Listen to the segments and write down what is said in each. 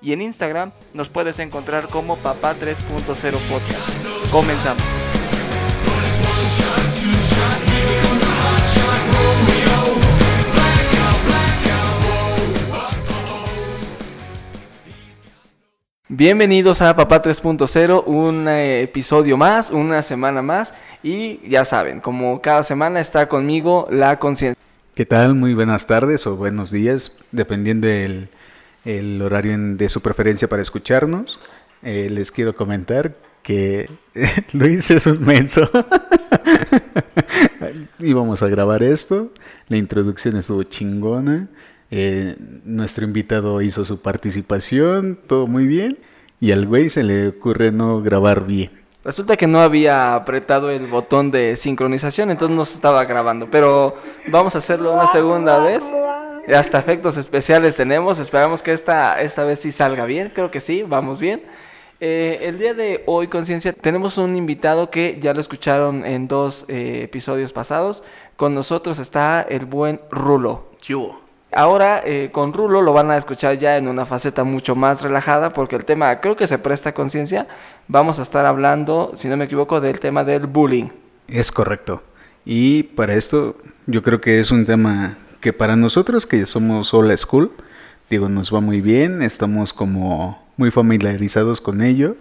y en Instagram nos puedes encontrar como Papá 3.0 Podcast. Comenzamos. Bienvenidos a Papá 3.0, un eh, episodio más, una semana más y ya saben, como cada semana está conmigo la conciencia. ¿Qué tal? Muy buenas tardes o buenos días, dependiendo del el horario de su preferencia para escucharnos. Eh, les quiero comentar que Luis es un menso. Íbamos a grabar esto, la introducción estuvo chingona. Eh, nuestro invitado hizo su participación, todo muy bien, y al güey se le ocurre no grabar bien. Resulta que no había apretado el botón de sincronización, entonces no se estaba grabando, pero vamos a hacerlo una segunda vez. Hasta efectos especiales tenemos, esperamos que esta, esta vez sí salga bien, creo que sí, vamos bien. Eh, el día de hoy, Conciencia, tenemos un invitado que ya lo escucharon en dos eh, episodios pasados. Con nosotros está el buen Rulo. ¿Qué hubo? Ahora eh, con Rulo lo van a escuchar ya en una faceta mucho más relajada porque el tema creo que se presta conciencia. Vamos a estar hablando, si no me equivoco, del tema del bullying. Es correcto. Y para esto yo creo que es un tema que para nosotros que somos old school, digo, nos va muy bien, estamos como muy familiarizados con ello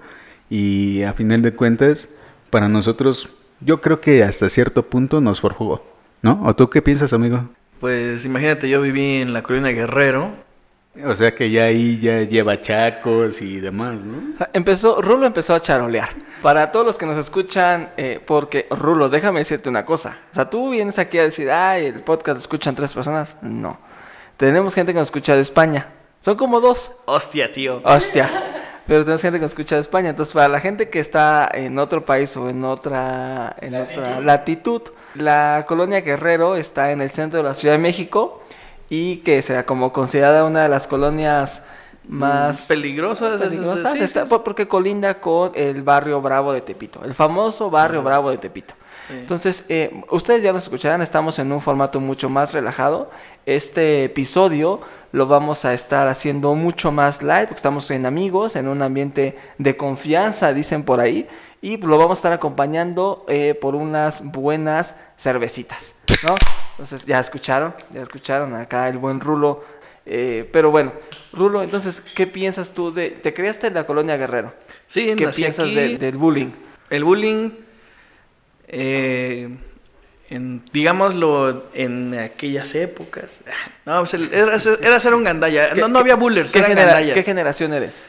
y a final de cuentas, para nosotros yo creo que hasta cierto punto nos forjó, ¿no? ¿O tú qué piensas, amigo? Pues imagínate, yo viví en la colonia Guerrero. O sea que ya ahí ya lleva chacos y demás, ¿no? empezó, Rulo empezó a charolear. Para todos los que nos escuchan, eh, porque Rulo, déjame decirte una cosa. O sea, tú vienes aquí a decir, ay, el podcast lo escuchan tres personas. No. Tenemos gente que nos escucha de España. Son como dos. Hostia, tío. Hostia. Pero tenemos gente que nos escucha de España. Entonces, para la gente que está en otro país o en otra, en otra latitud, la colonia Guerrero está en el centro de la Ciudad de México y que sea como considerada una de las colonias más mm, peligrosas, peligrosas porque colinda con el barrio Bravo de Tepito, el famoso barrio Bravo de Tepito. Entonces, eh, ustedes ya nos escucharán, estamos en un formato mucho más relajado. Este episodio lo vamos a estar haciendo mucho más live, porque estamos en amigos, en un ambiente de confianza, dicen por ahí y lo vamos a estar acompañando eh, por unas buenas cervecitas, ¿no? Entonces, ya escucharon, ya escucharon acá el buen Rulo. Eh, pero bueno, Rulo, entonces, ¿qué piensas tú de... ¿Te creaste en la colonia Guerrero? Sí, ¿Qué piensas del bullying? El bullying, eh, en, digámoslo, en aquellas épocas. No, pues era, era, ser un gandalla. No, no había bullers, ¿qué, ¿Qué generación eres?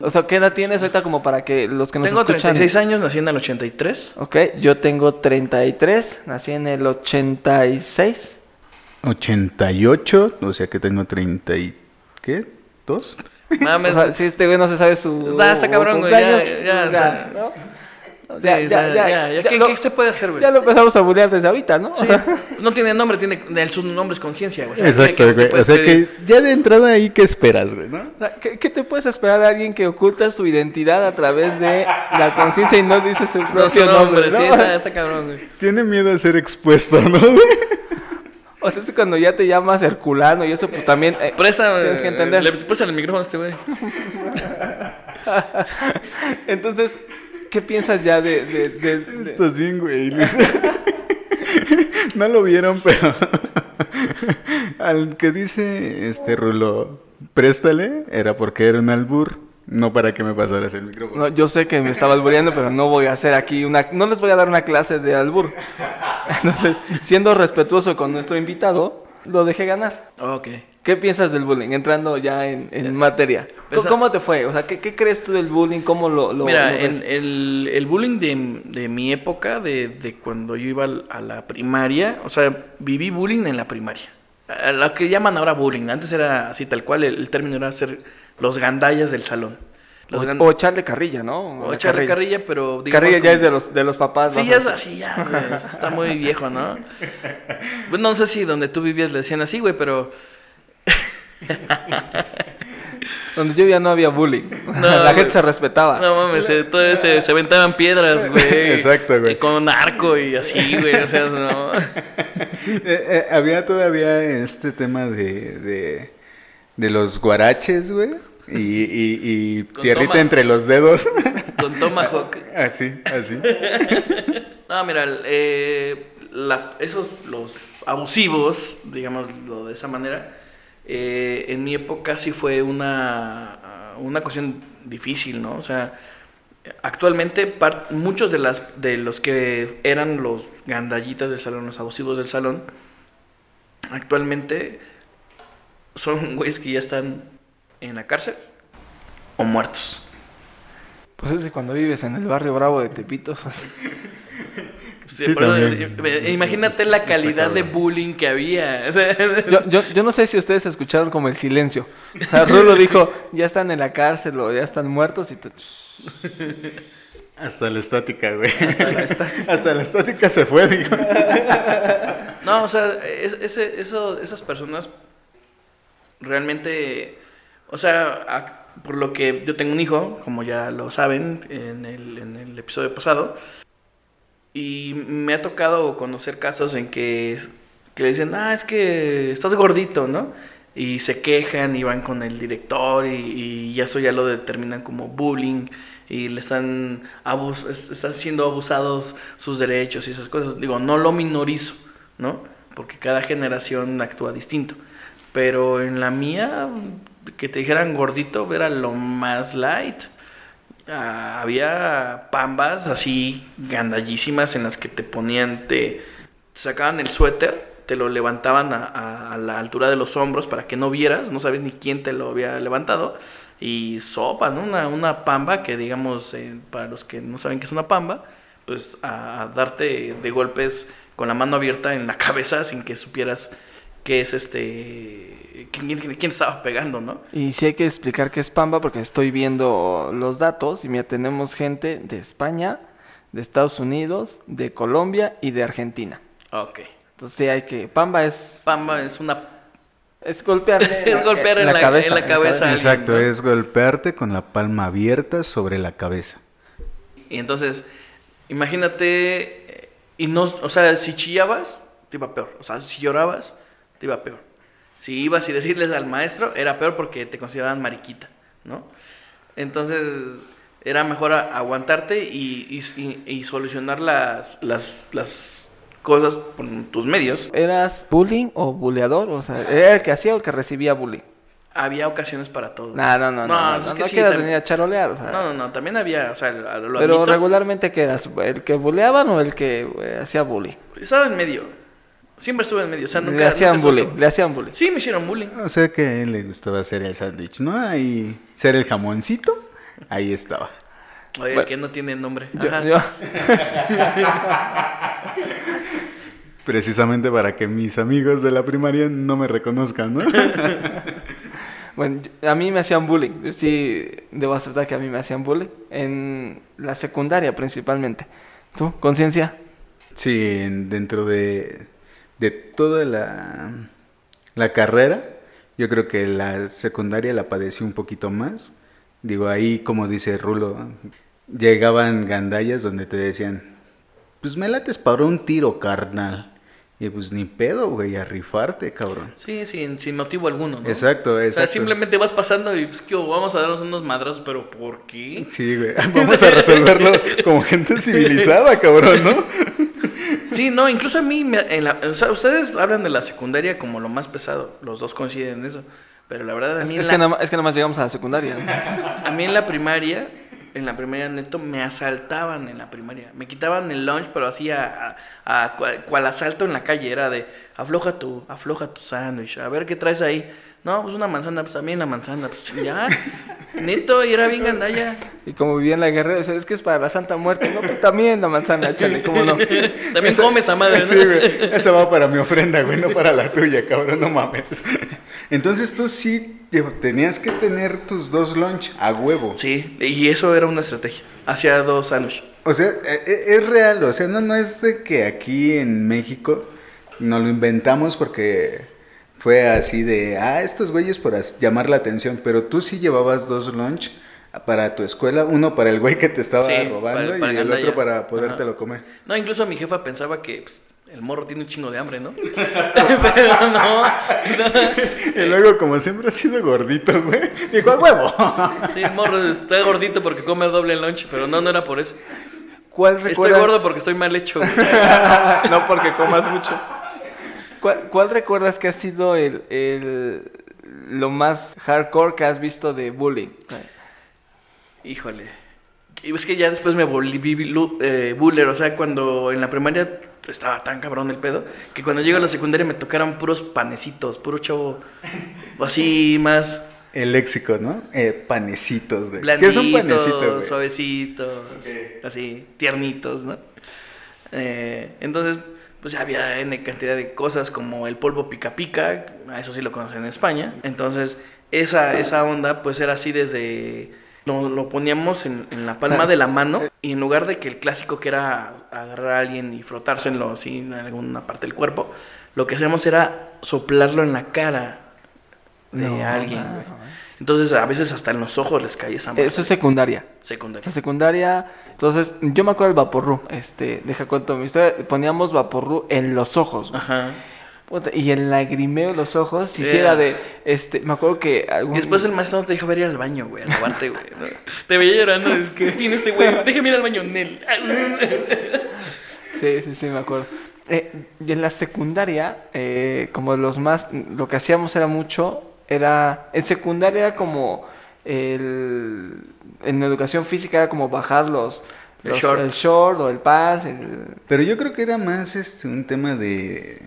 O sea, ¿qué edad tienes ahorita como para que los que nos tengo escuchan... Tengo 36 años, nací en el 83. Ok, yo tengo 33, nací en el 86. 88, o sea que tengo 30 y... ¿qué? ¿Dos? Mames. o sea, si este güey no se sabe su... Da, está cabrón, güey, ya, ya, ya, ¿no? Ya, ya, ya, ¿Qué, se puede hacer, güey? Ya lo empezamos a bullear desde ahorita, ¿no? Sí. no tiene nombre, tiene su nombre es conciencia, güey. Exacto, güey. O sea que ya de entrada ahí, ¿qué esperas, güey? ¿no? ¿qué, te puedes esperar de alguien que oculta su identidad a través de la conciencia y no dice su propio nombre? Sí, está, cabrón, güey. Tiene miedo a ser expuesto, ¿no, O sea, es cuando ya te llamas Herculano y eso, pues también. Eh, Presa, tienes que entender. Le presta el micrófono a este güey. Entonces, ¿Qué piensas ya de...? de, de, Estás bien, güey. no lo vieron, pero... Al que dice este Rulo, préstale, era porque era un albur. No para que me pasaras el micrófono. No, yo sé que me estaba albureando, pero no voy a hacer aquí una... No les voy a dar una clase de albur. Entonces, siendo respetuoso con nuestro invitado, lo dejé ganar. Ok. ¿Qué piensas del bullying? Entrando ya en, materia. ¿Cómo, te fue? O sea, ¿qué, crees tú del bullying? ¿Cómo lo, lo Mira, el, el, bullying de, de, mi época, de, de cuando yo iba a la primaria, o sea, viví bullying en la primaria. a lo que llaman ahora bullying. Antes era así tal cual, el, el término era ser los gandallas del salón. Los O, gan- o echarle carrilla, ¿no? o echarle carrilla, pero digamos Carrilla ya como- es de los, de los papás. Sí, ya es así, ya. está muy viejo, ¿no? Pues no sé si donde tú vivías le decían así, güey, pero. Donde yo ya no había bullying. No, la güey. gente se respetaba. No mames, se, todo se, se aventaban piedras, güey. Exacto, güey. Y con arco y así, güey. O sea, no. Eh, eh, había todavía este tema de, de, de los guaraches, güey. Y, y, y Con tierrita toma. entre los dedos. Con Tomahawk. así, así. No, mira, eh, la- esos, los abusivos, digámoslo de esa manera, eh, en mi época sí fue una, una cuestión difícil, ¿no? O sea, actualmente muchos de, las, de los que eran los gandallitas del salón, los abusivos del salón, actualmente son güeyes que ya están en la cárcel o muertos. Pues es que cuando vives en el barrio bravo de Tepito. pues, Sí, Sí, por eso, también. eh, imagínate la calidad de bullying que había. O sea, yo, yo, yo no sé si ustedes escucharon como el silencio. O sea, Rulo dijo, ya están en la cárcel o ya están muertos y. Hasta la estática, güey. Hasta la estática. Hasta la estática se fue, digo. no, o sea, es- ese- eso, esas personas realmente, o sea, por lo que yo tengo un hijo, como ya lo saben en el, en el episodio pasado, y me ha tocado conocer casos en que, que le dicen, ah, es que estás gordito, ¿no? Y se quejan y van con el director y, y eso ya lo determinan como bullying y le están, abus es- están siendo abusados sus derechos y esas cosas. Digo, no lo minorizo, ¿no? Porque cada generación actúa distinto. Pero en la mía, que te dijeran gordito era lo más light. Ah, había pambas así gandallísimas en las que te ponían, te, te sacaban el suéter, te lo levantaban a, a- a la altura de los hombros para que no vieras, no sabes ni quién te lo había levantado. Y sopa, ¿no? Una, una pamba que, digamos, eh, para los que no saben qué es una pamba, pues a, a darte de golpes con la mano abierta en la cabeza sin que supieras qué es este. Quién, quién- quién estaba pegando, ¿no? Y sí hay que explicar qué es Pamba porque estoy viendo los datos y mira, tenemos gente de España, de Estados Unidos, de Colombia y de Argentina. Ok. Entonces sí hay que... Pamba es... Pamba es una Es golpearle Es golpear en la- en la cabeza. Exacto, ¿no? es golpearte con la palma abierta sobre la cabeza. Y entonces, imagínate, eh, y no, o sea, si chillabas, te iba peor. O sea, si llorabas, te iba peor. Si ibas y decirles al maestro, era peor porque te consideraban mariquita, ¿no? Entonces, era mejor aguantarte y, y- y- y solucionar las, las, las cosas por tus medios. ¿Eras bullying o buleador? O sea, ¿era el que hacía o el que recibía bullying? Había ocasiones para todo. No, no, no, no, no, es no, que no sí, quieras también- venir a charolear, o sea. No, no, no, también había, o sea, lo pero admito. regularmente, ¿qué eras? ¿El que buleaban o el que eh, hacía bullying? Estaba en medio. Siempre estuve en medio. O sea, nunca. le hacían nunca bullying, le hacían bullying. Sí, me hicieron bullying. O sea que a él le gustaba hacer el sándwich, ¿no? Ahí ser el jamoncito, ahí estaba. Oye, el Bueno. que no tiene nombre. Yo- Ajá. yo- Precisamente para que mis amigos de la primaria no me reconozcan, ¿no? Bueno, a mí me hacían bullying. Sí debo aceptar que a mí me hacían bullying. En la secundaria principalmente. ¿Tú? ¿Conciencia? Sí, en- dentro de, de toda la, la carrera, yo creo que la secundaria la padecí un poquito más. Digo, ahí, como dice Rulo, llegaban gandallas donde te decían, pues me lates para un tiro, carnal. Y pues ni pedo, güey, a rifarte, cabrón. Sí, sin, sin motivo alguno. ¿no? Exacto, O sea, exacto. simplemente vas pasando y pues, ¿qué vamos a darnos unos madrazos, pero ¿por qué? Sí, güey, vamos a resolverlo como gente civilizada, cabrón, ¿no? Sí, no, incluso a mí, me- en la- o sea, ustedes hablan de la secundaria como lo más pesado. Los dos coinciden en eso. Pero la verdad, a Es, mí, es que nada, es que nada más llegamos a la secundaria. ¿no? A mí en la primaria, en la primaria neto, me asaltaban en la primaria. Me quitaban el lunch, pero así a, a- a cual, cual asalto en la calle. Era de, afloja tu, afloja tu sándwich, a ver qué traes ahí. No, pues una manzana, pues también la manzana, pues ya. Neto, y era bien gandalla. Y como vivía en la guerra, decía, es que es para la Santa Muerte. No, pues también la manzana, chale, ¿cómo no? También come esa madre, ¿no? Sí, güey. Esa va para mi ofrenda, güey, no para la tuya, cabrón, no mames. Entonces tú sí tenías que tener tus dos lunch a huevo. Sí, y eso era una estrategia. Hacía dos sándwiches. O sea, e- e- es real, o sea, no, no es de que aquí en México nos lo inventamos porque fue así de, ah, estos güeyes por llamar la atención, pero tú sí llevabas dos lunch para tu escuela, uno para el güey que te estaba Sí, robando para y el otro para podértelo Ajá. comer. No, incluso mi jefa pensaba que pues, el morro tiene un chingo de hambre, ¿no? Pero no. Y luego, como siempre ha sido gordito, güey, dijo, a huevo. Sí, el morro está gordito porque come doble lunch, pero no, no era por eso. ¿Cuál Estoy recuerdas? gordo porque estoy mal hecho. no porque comas mucho. ¿Cuál, cuál recuerdas que ha sido el, el- lo más hardcore que has visto de bullying? Híjole. Y es que ya después me volví eh, buller, o sea, cuando en la primaria estaba tan cabrón el pedo, que cuando llego a la secundaria me tocaron puros panecitos, puro chavo así más El léxico, ¿no? Eh, panecitos, güey. ¿Qué blanditos, es un panecito, güey? suavecitos, así, tiernitos, ¿no? Eh, entonces, pues había N cantidad de cosas como el polvo pica pica, a eso sí lo conocen en España. Entonces, esa, esa onda, pues era así desde. Lo, lo poníamos en, en la palma O sea, de la mano y en lugar de que el clásico que era agarrar a alguien y frotárselo así en alguna parte del cuerpo, lo que hacíamos era soplarlo en la cara de No, alguien, no, güey. no. Entonces, a veces hasta en los ojos les caía esa madre. Eso es secundaria. secundaria. Secundaria, entonces, yo me acuerdo del vaporru, este, deja cuento mi historia, poníamos vaporru en los ojos, güey. Ajá. Puta, y el lagrimeo de los ojos, si hiciera de, este, me acuerdo que algún... Y después el maestro te dijo a ver ir al baño, güey, a lavarte, güey. ¿no? Te veía llorando, es que tiene este güey, déjame ir al baño, Nel. Sí, sí, sí, me acuerdo. Eh, y en la secundaria, eh, como los más, lo que hacíamos era mucho, era, en secundaria era como, el, en educación física era como bajar los, El los- short. el short o el pants, el- Pero yo creo que era más este un tema de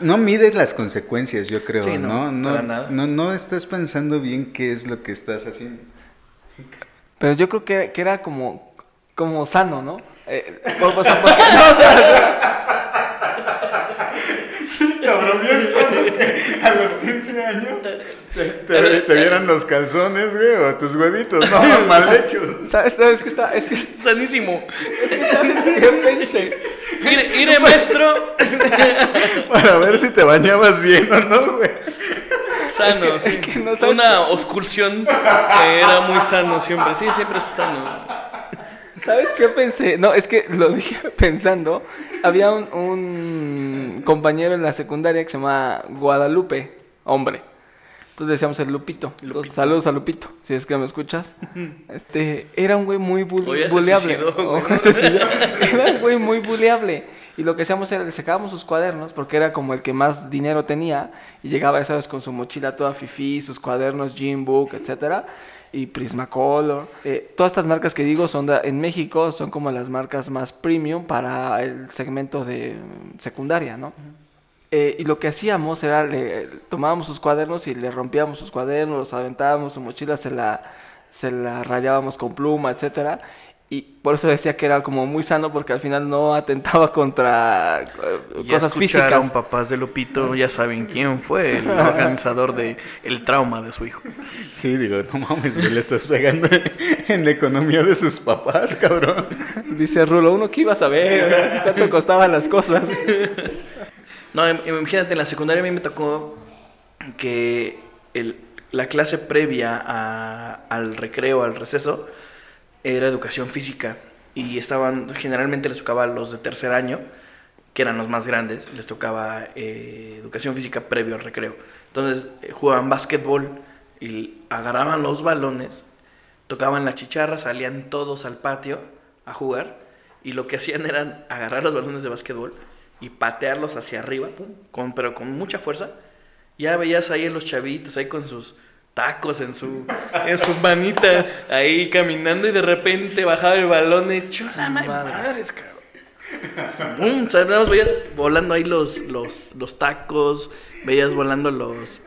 no mides las consecuencias, yo creo, Sí, no, ¿no? No, para nada. no, no estás pensando bien qué es lo que estás haciendo. Pero yo creo que, que era como, como sano, ¿no? Eh, por- o sea, porque- no, o sea, Que a los 15 años te, te- te vieran los calzones, güey, o tus huevitos, no, mal hechos. ¿sabes, sabes qué está? Es que, Sanísimo. ¿sabes qué pensé? Mire, mire, maestro. Para ver si te bañabas bien o no, güey. Sano, Es que- sí. es que no sabes- Una oscursión que era muy sano siempre. Sí, siempre es sano. ¿Sabes qué pensé? No, es que lo dije pensando. Había un, un compañero en la secundaria que se llama Guadalupe, hombre. Entonces decíamos el Lupito. Entonces, saludos a Lupito, si es que me escuchas. Este, era un güey muy bul- O ya se buleable. suicidó, O güey. Era un güey muy buleable. Y lo que hacíamos era, le sacábamos sus cuadernos, porque era como el que más dinero tenía. Y llegaba, ya sabes, con su mochila toda fifi, sus cuadernos, Gym Book, etcétera y Prismacolor. Eh, todas estas marcas que digo son de- en México son como las marcas más premium para el segmento de mm, secundaria, ¿no? Eh, y lo que hacíamos era, le tomábamos sus cuadernos y le rompíamos sus cuadernos, los aventábamos, su mochila se la, se la rayábamos con pluma, etcétera. Y por eso decía que era como muy sano porque al final no atentaba contra eh, Ya cosas escucharon, físicas. papás de Lupito, ya saben quién fue el organizador de el trauma de su hijo. Sí, digo, no mames, le estás pegando en la economía de sus papás, cabrón. Dice Rulo, uno que iba a saber cuánto costaban las cosas. No, im- imagínate, en la secundaria a mí me tocó que el- la clase previa a- al recreo, al receso, era educación física. Y estaban, generalmente les tocaba los de tercer año, que eran los más grandes, les tocaba eh, educación física previo al recreo. Entonces eh, jugaban básquetbol y agarraban los balones, tocaban la chicharra, salían todos al patio a jugar y lo que hacían era agarrar los balones de básquetbol y patearlos hacia arriba, con, pero con mucha fuerza. Ya veías ahí a los chavitos ahí con sus tacos en su, en su manita ahí caminando y de repente bajaba el balón hecho la ma- Madres. cabrón. Pum, o sea, nada más veías volando ahí los, los, los tacos, veías volando los,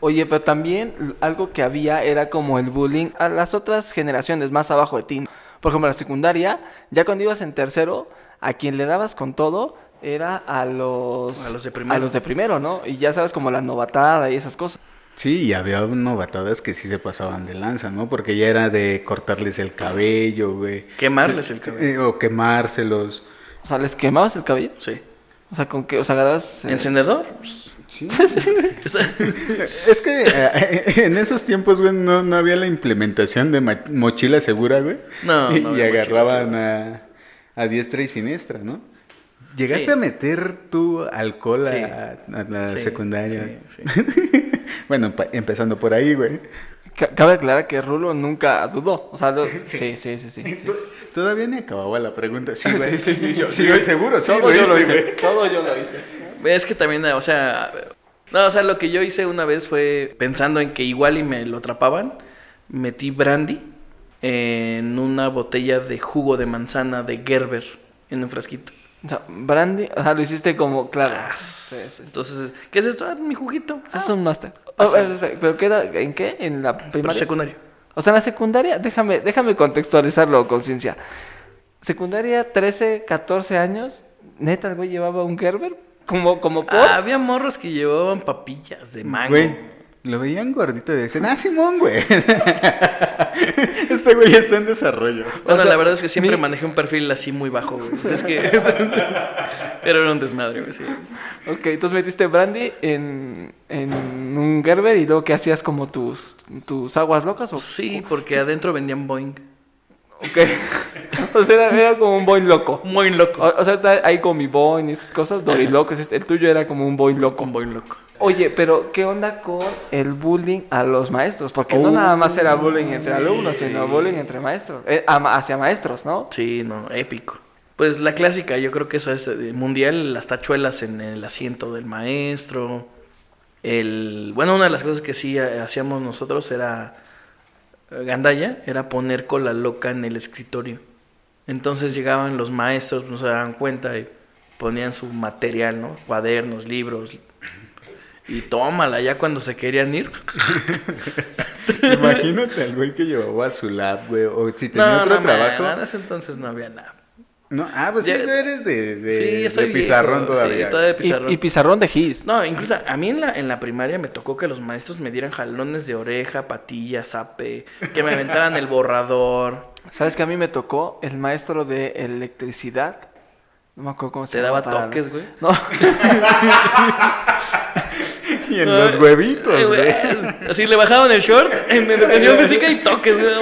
Oye, pero también algo que había era como el bullying a las otras generaciones más abajo de ti. Por ejemplo, en la secundaria, ya cuando ibas en tercero, a quien le dabas con todo era a los... A los de primero. A los de primero, ¿no? Y ya sabes, como la novatada y esas cosas. Sí, y había novatadas que sí se pasaban de lanza, ¿no? Porque ya era de cortarles el cabello, güey. Quemarles el cabello. Eh, o quemárselos. O sea, ¿les quemabas el cabello? Sí. O sea, ¿con qué? O sea, agarrabas... eh, ¿Encendedor? Sí. es que eh, en esos tiempos, güey, no, no había la implementación de mochila segura, güey. No, y, no y había mochila agarraban a, a diestra y siniestra, ¿no? ¿Llegaste Sí. a meter tú alcohol a- Sí. a, la Sí, secundaria? sí, sí. bueno, empezando por ahí, güey. ca- Cabe aclarar que Rulo nunca dudó. O sea, lo- sí, sí, sí, sí. Todavía ni acababa la pregunta. Sí, güey. Sí, sí, sí, yo- Sí, güey, seguro, sí, Todo yo lo hice, hice. güey. Todo yo lo hice. Es que también, o sea, no, o sea, lo que yo hice una vez fue pensando en que igual y me lo atrapaban, metí brandy en una botella de jugo de manzana de Gerber en un frasquito. O sea, Brandy, o sea, lo hiciste como, claro. Sí, sí, sí. Entonces, ¿qué es esto? Ah, mi juguito. Ese es Ah, un máster. Ah, Oh, ¿Pero qué era? ¿En qué? ¿En la pero primaria? secundario. O sea, en la secundaria, déjame, déjame contextualizarlo, conciencia. Secundaria, 13, 14 años, neta, el güey llevaba un Gerber, como, como por... Ah, había morros que llevaban papillas de mango. Güey, lo veían gordito y decían, ah, Simón, güey. este güey está en desarrollo. Bueno, O sea, la verdad es que siempre mi- manejé un perfil así muy bajo, güey. O sea, es que... Pero era un desmadre, güey, sí. Ok, entonces metiste Brandy en, en un Gerber y luego, ¿qué hacías como tus, tus aguas locas? O, Sí, porque adentro vendían Boeing. Ok. o sea, era, era como un boy loco. Muy loco. O, o sea, está ahí con mi boy y esas cosas, dorilocos. este, El tuyo era como un boy loco. Con Boeing loco. Oye, pero ¿qué onda con el bullying a los maestros? Porque no Oh, nada más era bullying entre alumnos, sí. sino bullying entre maestros. Eh, hacia maestros, ¿no? Sí, no, épico. Pues la clásica, yo creo que esa es eh, mundial, las tachuelas en el asiento del maestro. El, bueno, una de las cosas que sí hacíamos nosotros era gandalla, era poner cola loca en el escritorio. Entonces llegaban los maestros, no se daban cuenta y ponían su material, ¿no? Cuadernos, libros. Y tómala, ya cuando se querían ir. Imagínate al güey que llevaba su lab, güey. O si tenía otro man, trabajo. en ese entonces no había nada. No, ah, pues sí, Ya- eres de, de, Sí, de soy viejo, pizarrón sí, todavía. todavía de Y- pizarrón. Y, pizarrón de Gis. No, incluso a mí en la, en la primaria me tocó que los maestros me dieran jalones de oreja, patillas, zape, que me aventaran el borrador. ¿Sabes que a mí me tocó el maestro de electricidad? No me acuerdo cómo se Te daba toques, güey. No, Y en los huevitos, güey. Así le bajaban el short en educación física y toques, güey.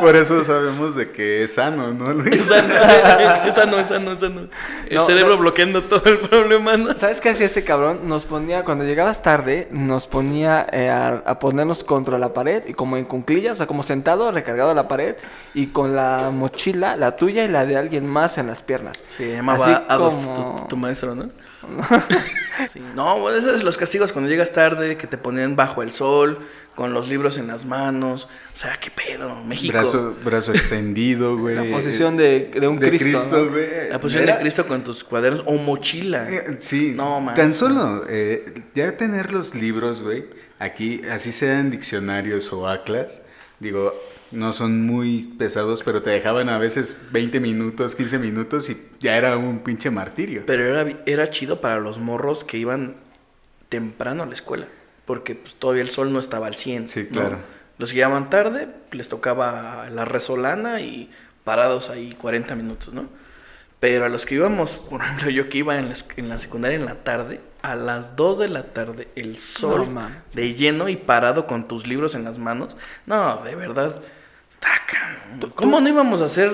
Por eso sabemos de que es sano, ¿no, Luis? Esa no, esa no, esa no, esa no. El No, cerebro no. bloqueando todo el problema, ¿no? ¿Sabes qué hacía ese cabrón? Nos ponía, cuando llegabas tarde, nos ponía eh, a, a ponernos contra la pared y como en cunclillas, o sea, como sentado, recargado a la pared y con la mochila, la tuya y la de alguien más en las piernas. Se llamaba Así Adolf, como- tu, tu maestro, ¿no? Sí, No, bueno, esos son los castigos cuando llegas tarde, que te ponían bajo el sol, con los libros en las manos. O sea, qué pedo, México. Brazo, brazo extendido, güey. La posición de, de un de Cristo. ¿no? güey. La posición Era- de Cristo con tus cuadernos o mochila. Eh, Sí, No, man. tan solo eh, ya tener los libros, güey, aquí, así sean diccionarios o atlas, digo, no son muy pesados, pero te dejaban a veces 20 minutos, 15 minutos y ya era un pinche martirio. Pero era, era chido para los morros que iban temprano a la escuela, porque pues, todavía el sol no estaba al 100. Sí, ¿no? claro. Los que llegaban tarde, les tocaba la resolana y parados ahí 40 minutos, ¿no? Pero a los que íbamos, por ejemplo, yo que iba en la, en la secundaria en la tarde, a las 2 de la tarde, el sol de lleno y parado con tus libros en las manos. No, de verdad, ¿Cómo no íbamos a hacer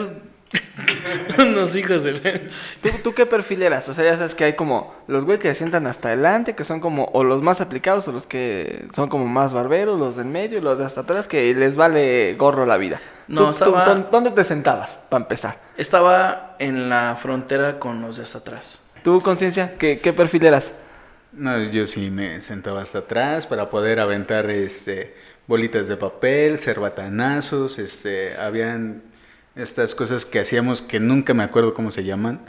unos hijos de... ¿Tú, ¿Tú qué perfil eras? O sea, ya sabes que hay como los güey que se sientan hasta adelante, que son como o los más aplicados o los que son como más barberos, los del medio, los de hasta atrás, que les vale gorro la vida. No, ¿Tú- estaba- dónde- ¿Dónde te sentabas, para empezar? Estaba en la frontera con los de hasta atrás. ¿Tú, conciencia, qué, qué perfil eras? No, yo sí me sentaba hasta atrás para poder aventar este bolitas de papel, cerbatanazos, este, habían estas cosas que hacíamos que nunca me acuerdo cómo se llaman.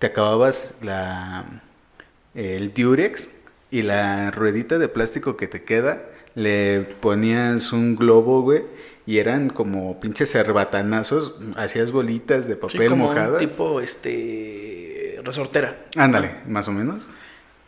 Te acababas la el diurex y la ruedita de plástico que te queda, le ponías un globo, güey, y eran como pinches cerbatanazos, hacías bolitas de Sí, papel como un mojadas. tipo, este, resortera. Ándale, más o menos.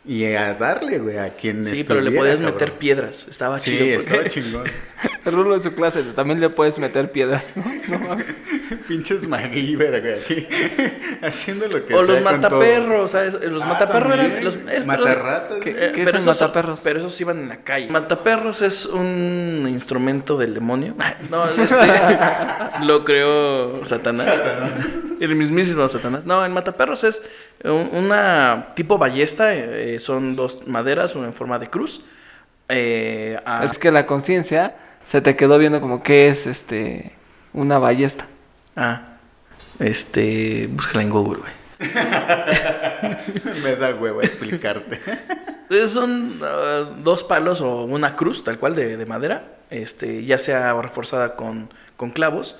Y a darle, güey, a quien Sí, pero le podías cabrón. meter piedras. Estaba Sí, chido. porque- estaba chingón. Rulo en su clase también le puedes meter piedras, ¿no? No mames. Pinches MacGyver, güey, aquí. Haciendo lo que O los sea con todo. mataperros, ¿sabes? Los Ah, mataperros eran. Los, eh, Matarratas, que- güey. eh, ¿Qué pero esos son- mataperros? pero esos iban en la calle. Mataperros es un instrumento del demonio. No, este. lo creó Satanás. El mismísimo Satanás. No, el mataperros es un- una tipo ballesta. eh, son dos maderas, una en forma de cruz. eh, a- Es que la conciencia se te quedó viendo como que es este una ballesta. Ah, este. Búscala en Google, güey. Me da huevo explicarte. Eh, Son ah, dos palos o una cruz, tal cual, de, de madera, este, ya sea reforzada con, con clavos.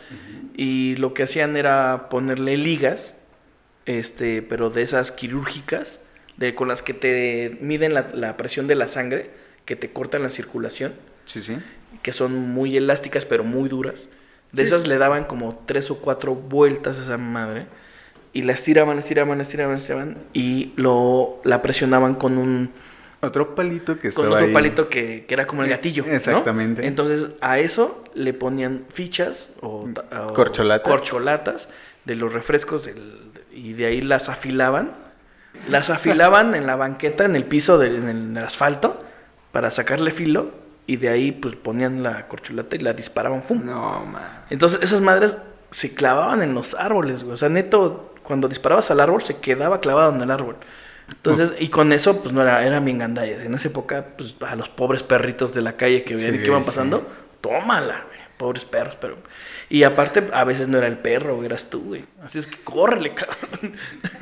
Y lo que hacían era ponerle ligas, este, pero de esas quirúrgicas, de, con las que te miden la, la presión de la sangre, que te cortan la circulación, Sí, sí. que son muy elásticas pero muy duras. De Sí. esas le daban como tres o cuatro vueltas a esa madre. Y la estiraban, estiraban, estiraban, estiraban. Y lo, la presionaban con un, Otro palito que con otro ahí. palito que, que era como el gatillo. ¿no? Exactamente. Entonces a eso le ponían fichas o, ta- o Corcholatas. corcholatas de los refrescos del- y de ahí las afilaban. Las afilaban en la banqueta, en el piso, en el asfalto, para sacarle filo. Y de ahí pues ponían la corcholata y la disparaban. ¡fum! No, man. Entonces esas madres se clavaban en los árboles, güey. O sea, neto, cuando disparabas al árbol se quedaba clavado en el árbol. Entonces, y con eso, pues no era, eran bien gandallas. En esa época, pues a los pobres perritos de la calle que veían Sí, que iban sí. pasando, tómala, güey. Pobres perros, pero. Y aparte, a veces no era el perro, güey, eras tú, güey. Así es que córrele, cabrón.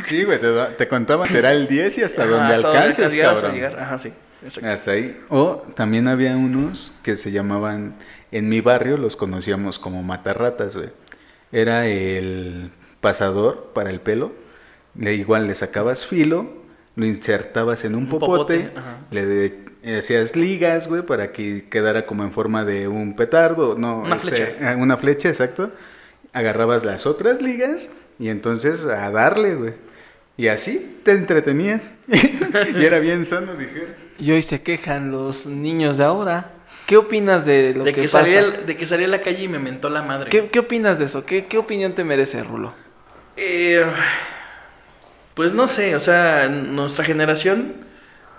Sí, güey, te, te contaban, te era el 10 y hasta Ajá, donde hasta alcances, a cabrón. llegar. Ajá, sí. Exacto. Hasta ahí. O también había unos que se llamaban, en mi barrio los conocíamos como matarratas, güey. Era el pasador para el pelo. Le, igual le sacabas filo, lo insertabas en un Un popote, le de- hacías ligas, güey, para que quedara como en forma de un petardo, no, Una este, flecha. ah, una flecha, exacto. Agarrabas las otras ligas y entonces a darle, güey. Y así te entretenías. y era bien sano, dije. Y hoy se quejan los niños de ahora. ¿Qué opinas de lo De que, que, pasa? salí al- de que salí a la calle y me mentó la madre. ¿Qué, qué opinas de eso? ¿Qué, qué opinión te merece, Rulo? Eh, pues no sé, o sea, nuestra generación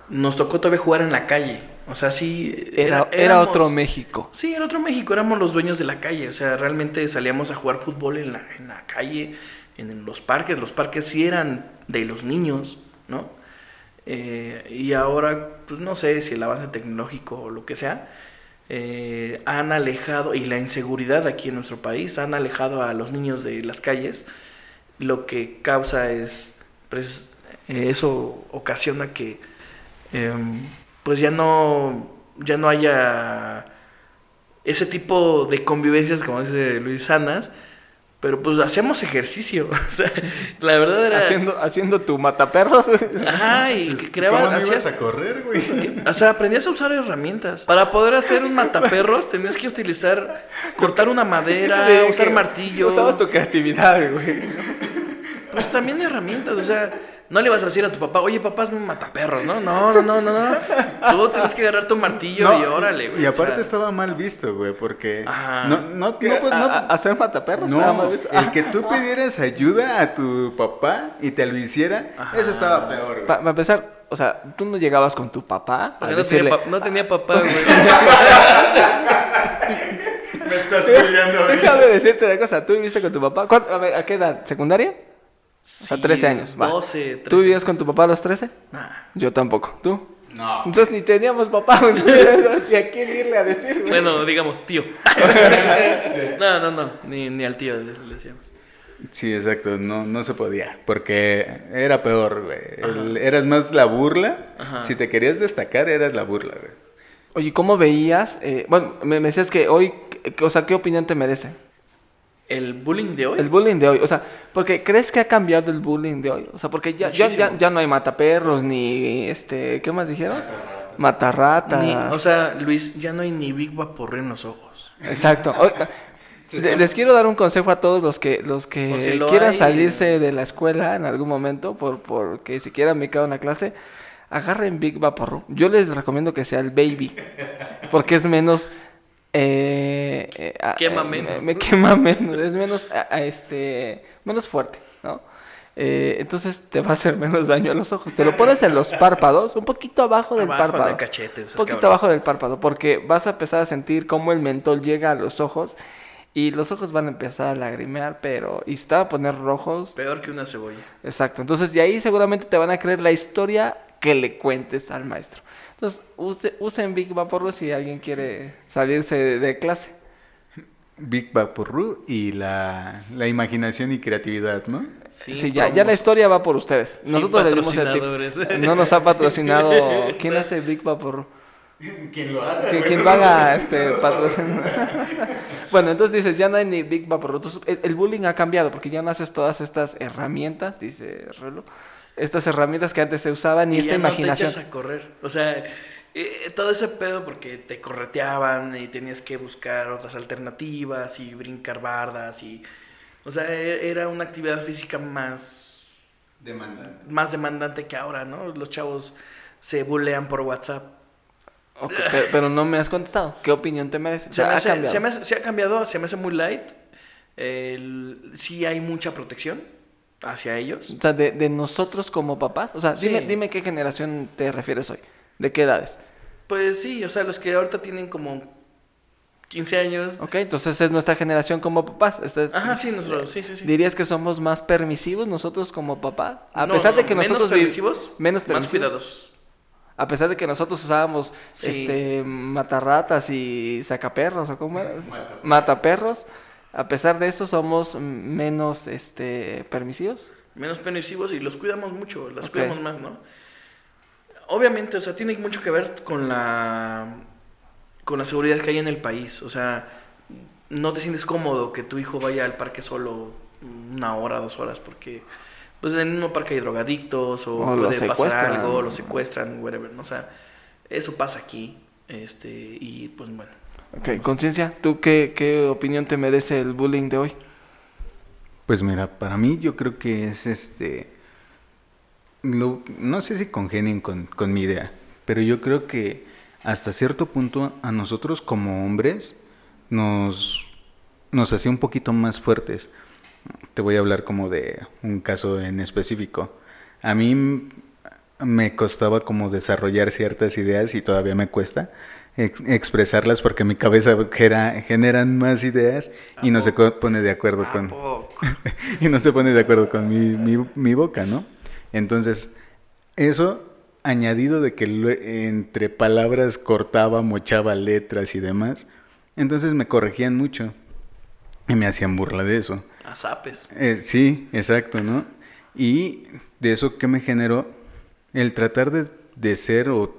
nos tocó todavía jugar en la calle. O sea, sí. Era, era éramos- otro México. Sí, era otro México, éramos los dueños de la calle. O sea, realmente salíamos a jugar fútbol en la, en la calle, en los parques. Los parques sí eran de los niños, ¿no? Eh, y ahora, pues no sé si el avance tecnológico o lo que sea, eh, han alejado, y la inseguridad aquí en nuestro país, han alejado a los niños de las calles. Lo que causa es, pues, eh, eso ocasiona que, em, pues ya no, ya no haya ese tipo de convivencias, como dice Luis Sanas, pero pues hacíamos ejercicio. O sea, la verdad era. Haciendo, haciendo tu mataperros. Ajá, y que creaba. ¿Cómo no hacías- ibas a correr, güey? o sea, aprendías a usar herramientas. Para poder hacer un mataperros tenías que utilizar, cortar una madera, usar martillo. Usabas tu creatividad, güey. Pues también herramientas, o sea, no le vas a decir a tu papá, oye papá, es un mataperros, ¿no? No, no, no, no, no. Tú tienes que agarrar tu martillo No, y órale, güey. Y o aparte sea, estaba mal visto, güey, porque Ajá. no, no, ¿Qué? no, pues, ¿A- no- a- ¿Hacer mataperros? no, más visto. el que tú pidieras ayuda a tu papá y te lo hiciera, Ajá. eso estaba peor, güey. Para empezar, o sea, tú no llegabas con tu papá a porque no, decirle... tenía pa- no tenía papá, güey. Me estás peleando Déjame decirte una cosa, ¿tú viviste con tu papá? ¿Cuánto- a, ver, ¿a qué edad? ¿Secundaria? O sea, 13 años, va. 12, 13. ¿Tú vivías con tu papá a los 13? Nah. Yo tampoco. ¿Tú? No. Entonces ni teníamos papá. ¿Y a quién irle a decir, güey? Bueno, digamos, tío. No, no, no, ni, ni al tío le le decíamos. Sí, exacto, no, no se podía, porque era peor, güey. El- eras más la burla. Ajá. Si te querías destacar, eras la burla, güey. Oye, ¿cómo veías? eh, bueno, me, me decías que hoy, o sea, ¿qué opinión te merece? El bullying de hoy. El bullying de hoy, o sea, porque ¿crees que ha cambiado el bullying de hoy? O sea, porque ya, ya, ya, ya no hay mataperros ni, este, ¿qué más dijeron? matarratas. Ni- o sea, Luis, ya no hay ni Big Vaporru en los ojos. Exacto. O- Les quiero dar un consejo a todos los que los que O si lo quieran hay- salirse de la escuela en algún momento por porque si quieran me quedo en la clase, agarren Big Vaporru. Yo les recomiendo que sea el Baby, porque es menos eh, eh, a- Quema eh, menos. Me, quema menos, es menos a- a este menos fuerte, ¿no? Eh, entonces te va a hacer menos daño a los ojos. Te lo pones en los párpados, un poquito abajo del Abajo párpado. del cachete, Un poquito cabrón. abajo del párpado, porque vas a empezar a sentir cómo el mentol llega a los ojos y los ojos van a empezar a lagrimear, pero y se te a poner rojos. Peor que una cebolla. Exacto. Entonces, y ahí seguramente te van a creer la historia que le cuentes al maestro. Entonces, use- usen Big Vaporru si alguien quiere salirse de, de clase. Big Vaporru y la, la imaginación y creatividad, ¿no? Sí, ya, ya la historia va por ustedes. Nosotros le dimos el tip. No nos ha patrocinado. ¿Quién hace Big Vaporru? Quien lo haga. Que quien lo haga este patrocinio. bueno, entonces dices, ya no hay ni Big Vaporru. Entonces, el, el bullying ha cambiado porque ya no haces todas estas herramientas, dice Relo. Estas herramientas que antes se usaban y, Y esta ya imaginación. No te echas a correr. O sea, eh, todo ese pedo porque te correteaban y tenías que buscar otras alternativas y brincar bardas y... O sea, e- era una actividad física más, Demandante. más demandante que ahora, ¿no? Los chavos se bulean por WhatsApp. Ok, pero, pero no me has contestado. ¿Qué opinión te merece? O Se, ha hace, cambiado. se me hace- se ha cambiado, se me hace muy light. El- sí hay mucha protección hacia ellos. O sea, de, de nosotros como papás. O sea, dime, Sí. dime qué generación te refieres hoy. ¿De qué edades? Pues sí, o sea, los que ahorita tienen como 15 años. Ok, entonces es nuestra generación como papás. Es- Ajá, sí, nosotros, sí, sí, sí. ¿Dirías que somos más permisivos nosotros como papás? A No, pesar de que menos nosotros permisivos, menos más permisivos. cuidadosos. A pesar de que nosotros usábamos Sí. este matarratas y sacaperros o cómo era? mataperros, a pesar de eso somos menos este permisivos. menos permisivos y los cuidamos mucho, los Ok. cuidamos más, ¿no? Obviamente, o sea, tiene mucho que ver con la con la seguridad que hay en el país, o sea, no te sientes cómodo que tu hijo vaya al parque solo una hora, dos horas, porque pues en un parque hay drogadictos o, O puede pasar algo, lo secuestran, whatever, ¿no? o sea, eso pasa aquí, este, y pues bueno. Ok, conciencia, ¿tú qué, qué opinión te merece el bullying de hoy? Pues mira, para mí yo creo que es este... lo- no sé si congenien con, con mi idea, pero yo creo que hasta cierto punto a nosotros como hombres nos, nos hacía un poquito más fuertes. Te voy a hablar como de un caso en específico. A mí me costaba como desarrollar ciertas ideas y todavía me cuesta ex- expresarlas porque mi cabeza genera, generan más ideas y no se pone de acuerdo ¿A con y no se pone de acuerdo con mi, mi, mi boca, ¿no? Entonces, eso añadido de que lo- entre palabras cortaba, mochaba letras y demás, entonces me corregían mucho y me hacían burla de eso. A zapes. Eh, sí, exacto, ¿no? Y de eso que me generó el tratar de, de ser o,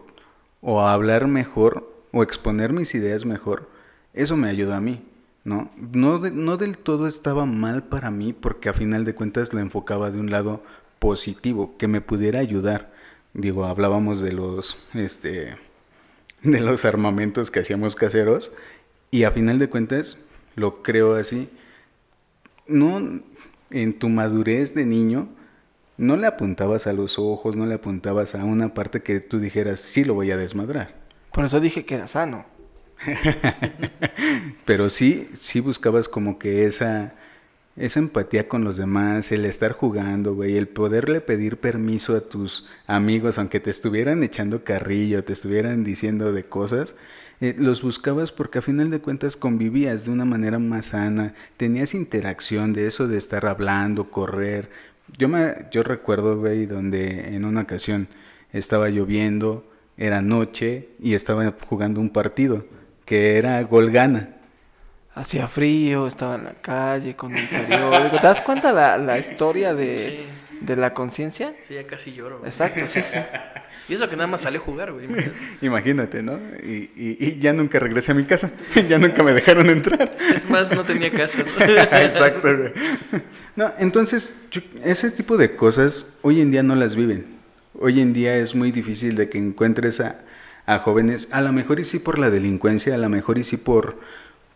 o hablar mejor o exponer mis ideas mejor, eso me ayudó a mí, ¿no? No, no del todo estaba mal para mí porque a final de cuentas lo enfocaba de un lado positivo, que me pudiera ayudar. Digo, hablábamos de los, este, de los armamentos que hacíamos caseros y a final de cuentas lo creo así no en tu madurez de niño no le apuntabas a los ojos, no le apuntabas a una parte que tú dijeras, sí lo voy a desmadrar. Por eso dije que era sano. Pero sí, sí buscabas como que esa, esa empatía con los demás, el estar jugando, güey, el poderle pedir permiso a tus amigos, aunque te estuvieran echando carrillo, te estuvieran diciendo de cosas, eh, los buscabas porque a final de cuentas convivías de una manera más sana, tenías interacción de eso de estar hablando, correr. Yo, me, yo recuerdo, güey, donde en una ocasión estaba lloviendo, era noche y estaba jugando un partido que era Golgana. Hacía frío, estaba en la calle con un periódico. ¿Te das cuenta la, la historia de, de la conciencia? Sí, ya casi lloro. güey. Exacto, sí, sí. Y eso que nada más salió a jugar, güey. imagínate. Imagínate, ¿no? Y, y- y ya nunca regresé a mi casa, ya nunca me dejaron entrar. Es más, no tenía casa. ¿no? Exacto, güey. No, entonces, yo- ese tipo de cosas hoy en día no las viven. Hoy en día es muy difícil de que encuentres a, a jóvenes, a lo mejor y sí por la delincuencia, a lo mejor y sí por,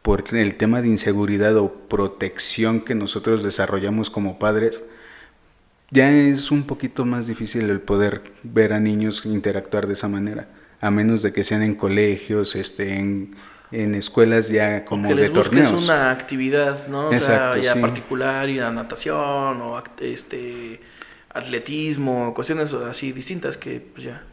por el tema de inseguridad o protección que nosotros desarrollamos como padres, ya es un poquito más difícil el poder ver a niños interactuar de esa manera, a menos de que sean en colegios, este, en, en escuelas ya como que les de torneos. busques una actividad, ¿no? O Exacto, sea, ya sí. particular, ir a natación o este atletismo, cuestiones así distintas que pues ya.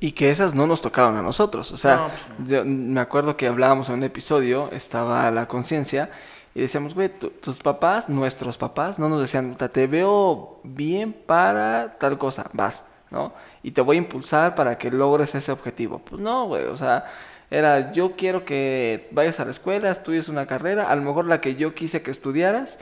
Y que esas no nos tocaban a nosotros. O sea, No, pues yo me acuerdo que hablábamos en un episodio, estaba la conciencia, y decíamos, güey, tu- tus papás, nuestros papás, no nos decían, "Puta, te veo bien para tal cosa, vas, ¿no? Y te voy a impulsar para que logres ese objetivo. Pues no, güey, o sea, era, yo quiero que vayas a la escuela, estudies una carrera, a lo mejor la que yo quise que estudiaras,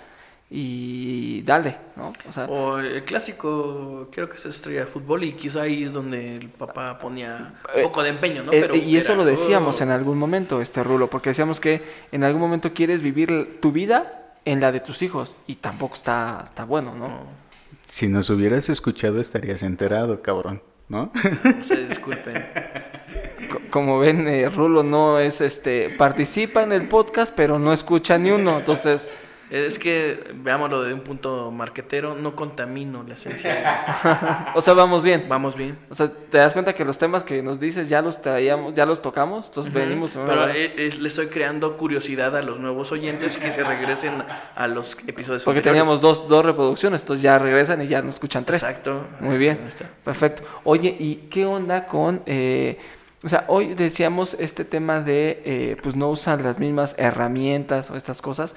y dale, ¿no? O sea, O el clásico, quiero que se estrella de fútbol y quizá ahí es donde el papá ponía un Eh, poco de empeño, ¿no? Eh, Pero y eso era, lo decíamos "Oh". en algún momento, este Rulo, porque decíamos que en algún momento quieres vivir tu vida en la de tus hijos y tampoco está, está bueno, ¿no? No, Si nos hubieras escuchado estarías enterado, cabrón, ¿no? no se disculpen. Co- Como ven, eh, Rulo no es, este, participa en el podcast, pero no escucha ni uno, entonces, Es que, veámoslo de un punto marquetero, no contamino la esencia. o sea, vamos bien. Vamos bien. O sea, te das cuenta que los temas que nos dices ya los traíamos, ya los tocamos, entonces venimos. Ujú, Pero eh, es- le estoy creando curiosidad a los nuevos oyentes que se regresen a los episodios porque anteriores. teníamos dos, dos reproducciones, entonces ya regresan y ya nos escuchan tres. Exacto. Muy bien, perfecto. Oye, ¿y qué onda con, eh, o sea, hoy decíamos este tema de, eh, pues no usan las mismas herramientas o estas cosas,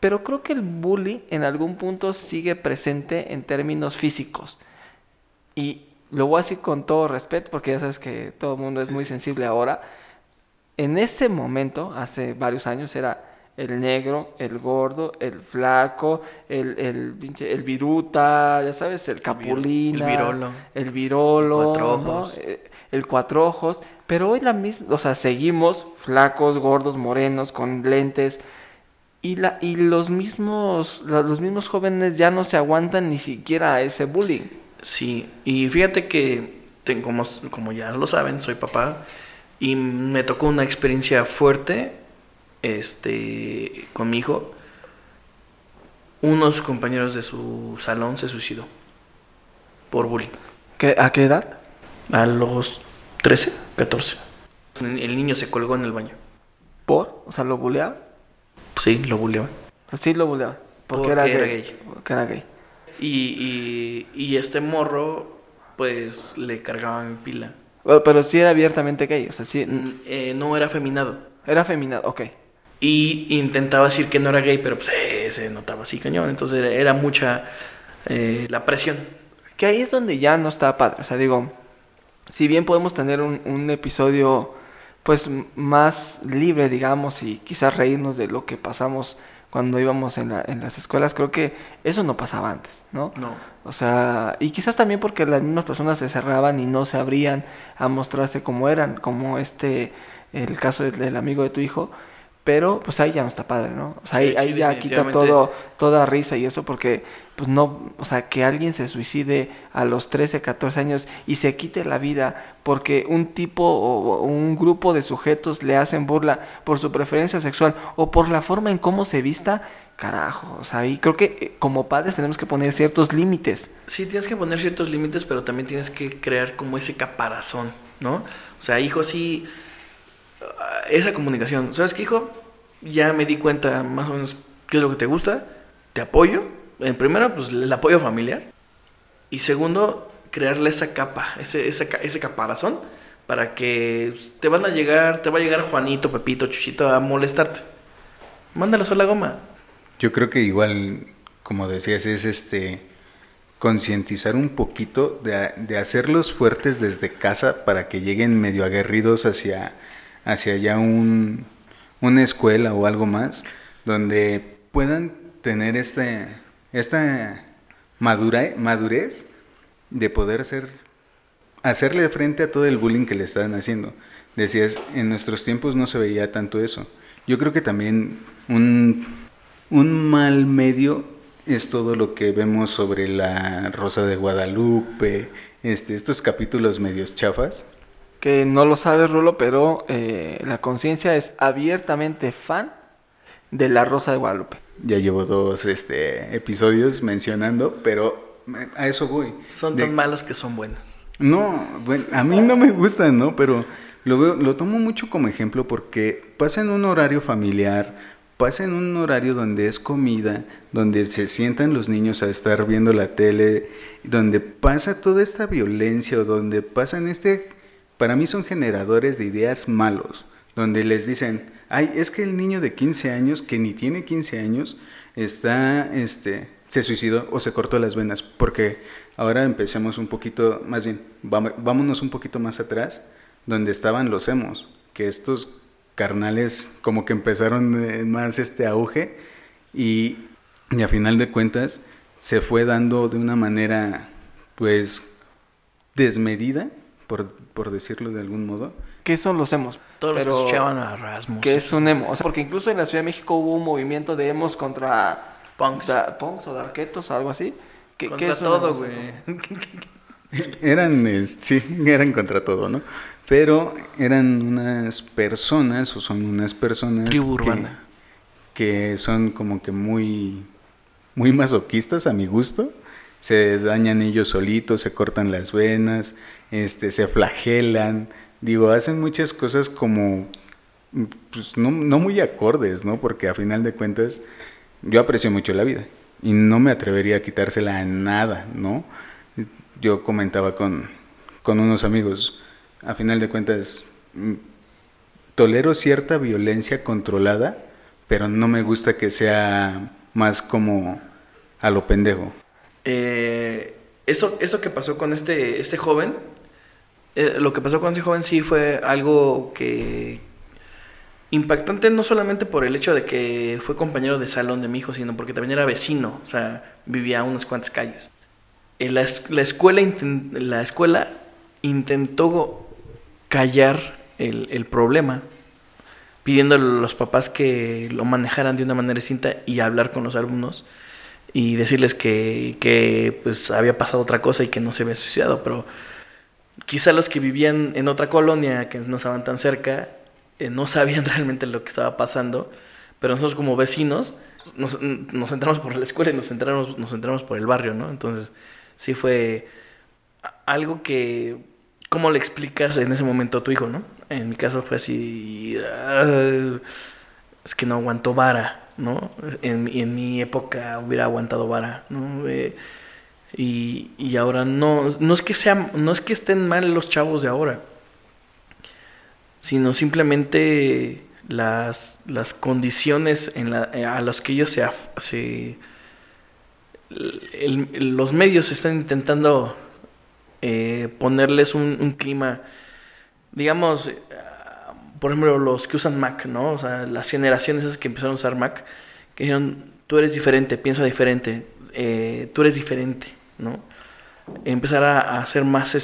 pero creo que el bullying en algún punto sigue presente en términos físicos. Y lo voy a decir con todo respeto, porque ya sabes que todo el mundo es muy sensible ahora. En ese momento, hace varios años, era el negro, el gordo, el flaco, el, el, el viruta, ya sabes, el capulina, el virolo. el virolo, Cuatro ¿no? ojos. Eh, el cuatro ojos. Pero hoy la misma, o sea, seguimos flacos, gordos, morenos, con lentes. Y, la, y los mismos los mismos jóvenes ya no se aguantan ni siquiera a ese bullying. Sí, y fíjate que, ten- como, como ya lo saben, soy papá y me tocó una experiencia fuerte este, con mi hijo. Unos compañeros de su salón se suicidó por bullying. ¿Qué- ¿A qué edad? A los 13, 14. El niño se colgó en el baño. ¿Por? O sea, ¿lo bulleaban? Sí, lo bulleaban. Sí lo bulleaban. Porque, Porque era, era gay. gay. Porque era gay. Y, y, y este morro, pues le cargaban pila. Pero sí era abiertamente gay. O sea, sí. Mm, eh, no era feminado. Era feminado. Ok. Y intentaba decir que no era gay, pero pues eh, se notaba así cañón. Entonces era, era mucha eh, la presión. Que ahí es donde ya no está padre. O sea, digo, si bien podemos tener un, un episodio pues más libre, digamos, y quizás reírnos de lo que pasamos cuando íbamos en, la- en las escuelas, creo que eso no pasaba antes, ¿no? No. O sea, y quizás también porque las mismas personas se cerraban y no se abrían a mostrarse como eran, como este, el caso del, del amigo de tu hijo, pero pues ahí ya no está padre, ¿no? O sea, ahí, Sí, ahí sí, ya quita todo, toda risa y eso porque, pues no, o sea, que alguien se suicide a los 13, 14 años y se quite la vida porque un tipo o un grupo de sujetos le hacen burla por su preferencia sexual o por la forma en cómo se vista, carajo, o sea, y creo que eh, como padres tenemos que poner ciertos límites. Sí, tienes que poner ciertos límites, pero también tienes que crear como ese caparazón, ¿no? O sea, hijo, sí, esa comunicación. ¿Sabes qué, hijo? Ya me di cuenta más o menos qué es lo que te gusta, te apoyo. En primero, pues el apoyo familiar. Y segundo, crearle esa capa, ese, ca- ese caparazón, para que pues, te van a llegar, te va a llegar Juanito, Pepito, Chuchito a molestarte. Mándalos a la goma. Yo creo que igual, como decías, es este concientizar un poquito de, de hacerlos fuertes desde casa para que lleguen medio aguerridos hacia, hacia ya un, una escuela o algo más, donde puedan tener este, esta madura, madurez de poder hacer, hacerle frente a todo el bullying que le están haciendo. Decías, en nuestros tiempos no se veía tanto eso. Yo creo que también un, un mal medio es todo lo que vemos sobre la Rosa de Guadalupe, este, estos capítulos medios chafas, que no lo sabes, Rulo, pero eh, la conciencia es abiertamente fan de La Rosa de Guadalupe. Ya llevo dos este, episodios mencionando, pero a eso voy. Son tan malos que son buenos. No, bueno, a mí no me gustan, ¿no? Pero lo, veo, lo tomo mucho como ejemplo porque pasa en un horario familiar, pasa en un horario donde es comida, donde se sientan los niños a estar viendo la tele, donde pasa toda esta violencia o donde pasan este, para mí son generadores de ideas malos, donde les dicen, ay, es que el niño de 15 años, que ni tiene 15 años, está, este, se suicidó o se cortó las venas, porque ahora empecemos un poquito, más bien, vámonos un poquito más atrás, donde estaban los emos, que estos carnales como que empezaron más este auge y, a final de cuentas se fue dando de una manera pues desmedida, por, por decirlo de algún modo. ¿Qué son los emos? Todos los que escuchaban a Rasmus. ¿Qué es un emo? O sea, porque incluso en la Ciudad de México hubo un movimiento de emos contra... Punks. punks o darketos o algo así. ¿Qué, contra todo, güey. eran, sí, eran contra todo, ¿no? Pero eran unas personas, o son unas personas que, son como que muy, muy masoquistas a mi gusto. Se dañan ellos solitos, se cortan las venas, este, se flagelan. Digo, hacen muchas cosas como pues, no, no muy acordes, ¿no? Porque a final de cuentas yo aprecio mucho la vida y no me atrevería a quitársela a nada, ¿no? Yo comentaba con, con unos amigos, a final de cuentas, mm, tolero cierta violencia controlada, pero no me gusta que sea más como a lo pendejo. Eh, eso, eso que pasó con este, este joven, eh, lo que pasó con ese joven sí fue algo que impactante no solamente por el hecho de que fue compañero de salón de mi hijo, sino porque también era vecino, o sea, vivía a unas cuantas calles. Eh, la, la, escuela, la escuela intentó callar el, el problema, pidiéndole a los papás que lo manejaran de una manera distinta y hablar con los alumnos y decirles que, que pues había pasado otra cosa y que no se había suicidado, pero quizá los que vivían en otra colonia que no estaban tan cerca eh, no sabían realmente lo que estaba pasando, pero nosotros como vecinos nos, entramos por la escuela y nos entramos, nos entramos por el barrio, ¿no? Entonces sí fue algo que ¿Cómo le explicas en ese momento a tu hijo, no? En mi caso fue así, ah, es que no aguantó vara, ¿no? En, en mi época hubiera aguantado vara, ¿no? Eh, y, y, ahora no, no es que sea, no es que estén mal los chavos de ahora, sino simplemente las, las condiciones en la, a las que ellos se, se los medios están intentando eh, ponerles un, clima, digamos, por ejemplo, los que usan Mac, ¿no? O sea, las generaciones esas que empezaron a usar Mac, que dijeron, tú eres diferente, piensa diferente, eh, tú eres diferente, ¿no? Empezar a, hacer más,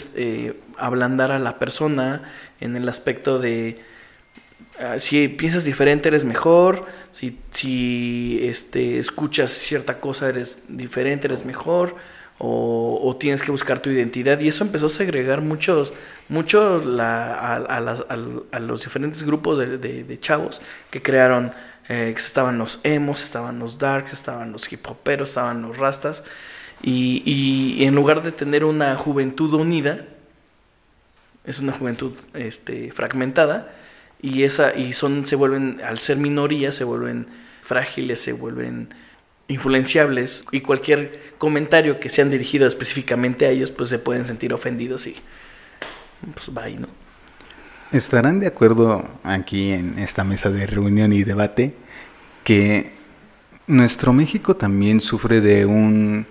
ablandar a la persona en el aspecto de, ah, si piensas diferente eres mejor, si, si este, escuchas cierta cosa eres diferente, eres mejor, o, tienes que buscar tu identidad. Y eso empezó a segregar muchos, mucho a, a, los diferentes grupos de, chavos que crearon, eh, estaban los emos, estaban los darks, estaban los hip hoperos, estaban los rastas. Y, en lugar de tener una juventud unida, es una juventud este, fragmentada. Y, esa, y son, se vuelven, al ser minorías, se vuelven frágiles, se vuelven influenciables y cualquier comentario que sean dirigido específicamente a ellos, pues se pueden sentir ofendidos y pues va ¿no? ¿Estarán de acuerdo aquí en esta mesa de reunión y debate que nuestro México también sufre de un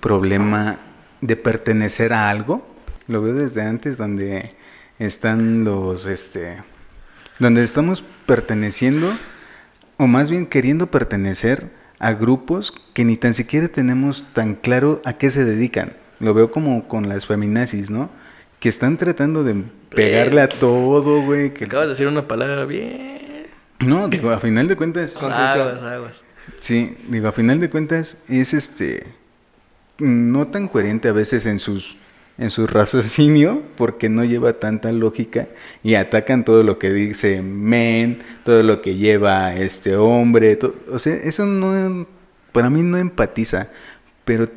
problema de pertenecer a algo? Lo veo desde antes donde están los este donde estamos perteneciendo o más bien queriendo pertenecer a grupos que ni tan siquiera tenemos tan claro a qué se dedican. Lo veo como con las feminazis, ¿no? Que están tratando de pegarle a todo, güey. Que... Acabas de decir una palabra bien. No, digo, a final de cuentas. Aguas, aguas. Sí, digo, a final de cuentas es este. No tan coherente a veces en sus en su raciocinio porque no lleva tanta lógica y atacan todo lo que dice men, todo lo que lleva este hombre, o sea, eso no para mí no empatiza, pero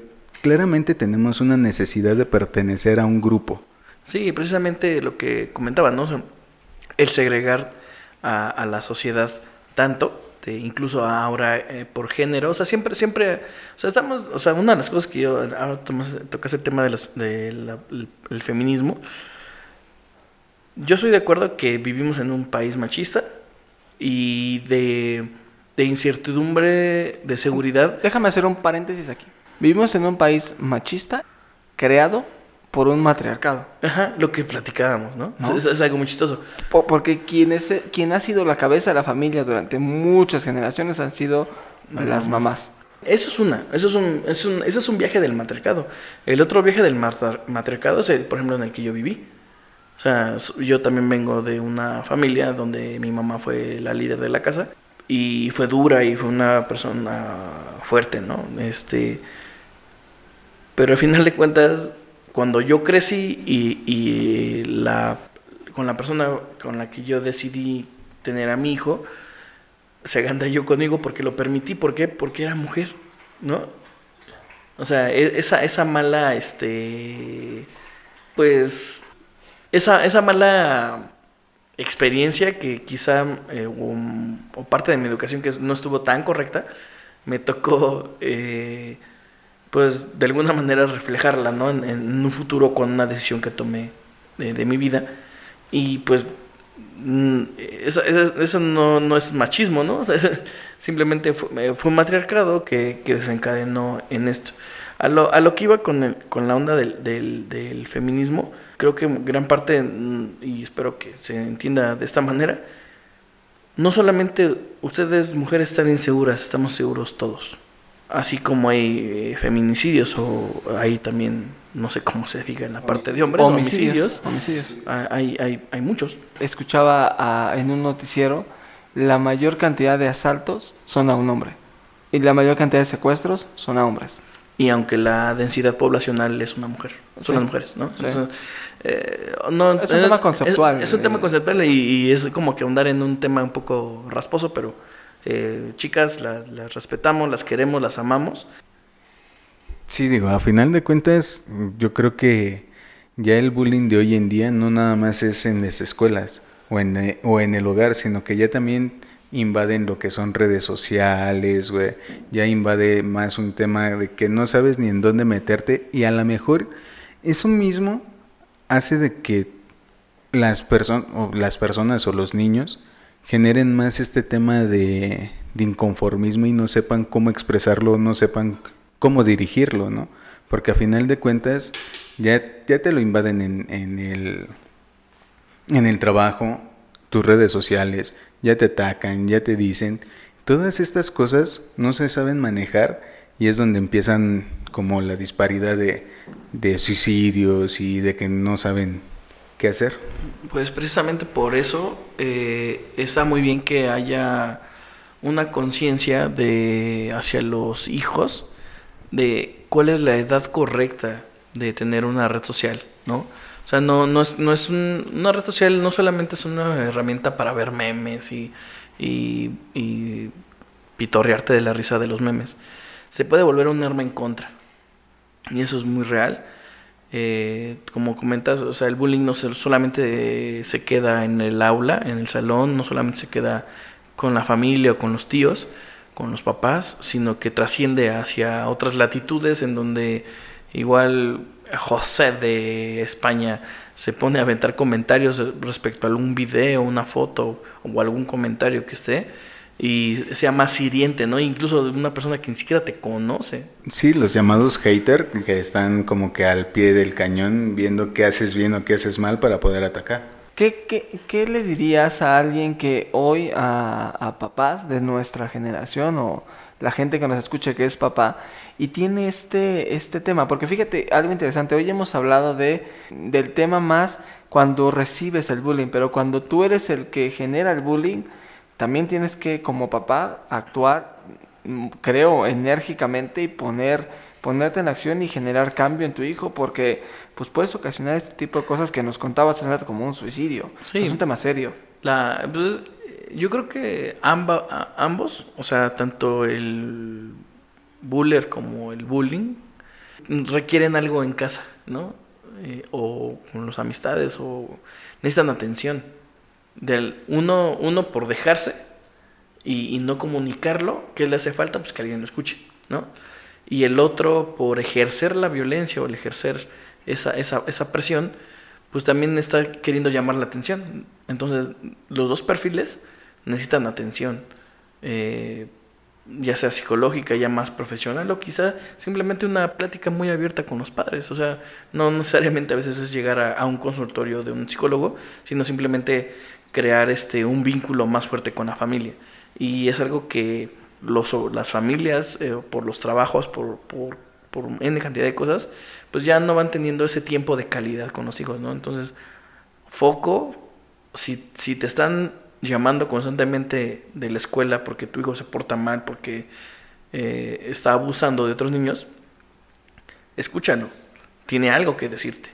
claramente tenemos una necesidad de pertenecer a un grupo. Sí, precisamente lo que comentaba, ¿no? el segregar a, la sociedad tanto, incluso ahora eh, por género, o sea, siempre, siempre, o sea, estamos, o sea, una de las cosas que yo, ahora tocas el tema del de el feminismo, yo soy de acuerdo que vivimos en un país machista y de, de incertidumbre, de seguridad. Déjame hacer un paréntesis aquí. Vivimos en un país machista creado por un matriarcado. Ajá, lo que platicábamos, ¿no? Es, algo muy chistoso. porque quien, es, quien ha sido la cabeza de la familia durante muchas generaciones han sido las mamás. Eso es una, eso es un, es un, ese es un viaje del matriarcado. El otro viaje del matriarcado es el, por ejemplo, en el que yo viví. O sea, yo también vengo de una familia donde mi mamá fue la líder de la casa y fue dura y fue una persona fuerte, ¿no? Este, pero al final de cuentas cuando yo crecí y, con la persona con la que yo decidí tener a mi hijo, se yo conmigo porque lo permití. ¿Por qué? Porque era mujer, ¿no? O sea, e, esa, mala, este, pues, esa, esa mala experiencia que quizá, eh, o, parte de mi educación que no estuvo tan correcta, me tocó... Eh, pues de alguna manera reflejarla, ¿no? En, un futuro con una decisión que tomé de, mi vida. Y pues mm, eso, no, es machismo, ¿no? simplemente fue, fue, un matriarcado que, desencadenó en esto. A lo, a lo que iba con, con la onda del, del, del, feminismo, creo que gran parte, mm, y espero que se entienda de esta manera, no solamente ustedes mujeres están inseguras, estamos seguros todos así como hay eh, feminicidios o hay también, no sé cómo se diga en la parte de hombres, homicidios. homicidios. Ah, hay, hay, hay muchos. Escuchaba en un noticiero, la mayor cantidad de asaltos son a un hombre y la mayor cantidad de secuestros son a hombres. Y aunque la densidad poblacional es una mujer, son las mujeres, ¿no? Eh, no es un tema conceptual. Es, un tema conceptual y, y, es como que ahondar en un tema un poco rasposo, pero eh, chicas, las, respetamos, las queremos, las amamos. Sí, digo, a final de cuentas, yo creo que ya el bullying de hoy en día no nada más es en las escuelas o en, eh, o en el hogar, sino que ya también invaden lo que son redes sociales, güey. Ya invade más un tema de que no sabes ni en dónde meterte y a lo mejor eso mismo hace de que las, personas las personas o los niños generen más este tema de, inconformismo y no sepan cómo expresarlo, no sepan cómo dirigirlo, ¿no? Porque a final de cuentas ya, ya te lo invaden en, en, el, en el trabajo, tus redes sociales, ya te atacan, ya te dicen. Todas estas cosas no se saben manejar y es donde empiezan como la disparidad de, de suicidios y de que no saben qué hacer. Pues precisamente por eso eh, está muy bien que haya una conciencia de hacia los hijos de cuál es la edad correcta de tener una red social, ¿no? O sea, no, es, es una red social, no solamente es una herramienta para ver memes y, y, y pitorrearte de la risa de los memes. Se puede volver un arma en contra. Y eso es muy real. Eh, como comentas, o sea, el bullying no solamente se queda en el aula, en el salón, no solamente se queda con la familia o con los tíos, con los papás, sino que trasciende hacia otras latitudes en donde igual José de España se pone a aventar comentarios respecto a algún video, una foto o algún comentario que esté y sea más hiriente, ¿no? Incluso de una persona que ni siquiera te conoce. Sí, los llamados hater, que están como que al pie del cañón viendo qué haces bien o qué haces mal para poder atacar. ¿Qué, qué, qué le dirías a alguien que hoy, a, a, papás de nuestra generación o la gente que nos escucha que es papá y tiene este, este tema? Porque fíjate, algo interesante, hoy hemos hablado de, del tema más cuando recibes el bullying, pero cuando tú eres el que genera el bullying, también tienes que como papá actuar mm, creo, enérgicamente y poner, ponerte en acción y generar cambio en tu hijo, porque pues puedes ocasionar este tipo de cosas que nos contabas hace rato como un suicidio. Sí. Es un tema serio. La, pues, yo creo que amba- ambos, o sea, tanto el buller como el bullying, requieren algo en casa, ¿no? Eh, o con las amistades, o necesitan atención. Del, uno, uno por dejarse y, no comunicarlo, ¿qué le hace falta? Pues que alguien lo escuche, ¿no? Y el otro por ejercer la violencia o el ejercer esa, esa, esa presión, pues también está queriendo llamar la atención. Entonces, los dos perfiles necesitan atención, eh, ya sea psicológica, ya más profesional, o quizá simplemente una plática muy abierta con los padres. O sea, no necesariamente a veces es llegar a un consultorio de un psicólogo, sino simplemente crear este un vínculo más fuerte con la familia. Y es algo que los, las familias, eh, por los trabajos, por, por, por N cantidad de cosas, pues ya no van teniendo ese tiempo de calidad con los hijos, ¿no? Entonces, foco, si, si te están llamando constantemente de la escuela porque tu hijo se porta mal, porque eh, está abusando de otros niños, escúchalo, tiene algo que decirte,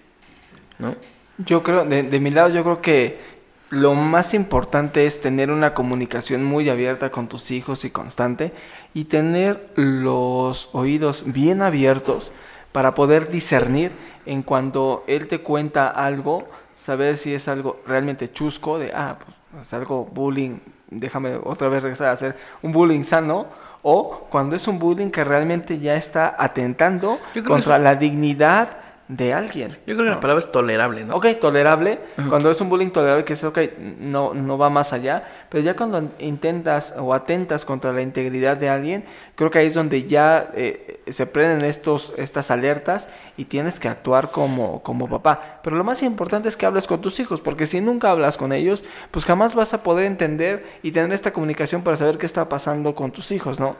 ¿no? Yo creo, de, de mi lado, yo creo que lo más importante es tener una comunicación muy abierta con tus hijos y constante y tener los oídos bien abiertos para poder discernir en cuando él te cuenta algo, saber si es algo realmente chusco, de, ah, pues es algo bullying, déjame otra vez regresar a hacer un bullying sano, o cuando es un bullying que realmente ya está atentando contra la dignidad de alguien. Yo creo que la ¿no? palabra es tolerable, ¿no? Ok, tolerable. Cuando es un bullying tolerable, que es ok, no, no va más allá. Pero ya cuando intentas o atentas contra la integridad de alguien, creo que ahí es donde ya eh, se prenden estos, estas alertas y tienes que actuar como, como papá. Pero lo más importante es que hables con tus hijos, porque si nunca hablas con ellos, pues jamás vas a poder entender y tener esta comunicación para saber qué está pasando con tus hijos, ¿no?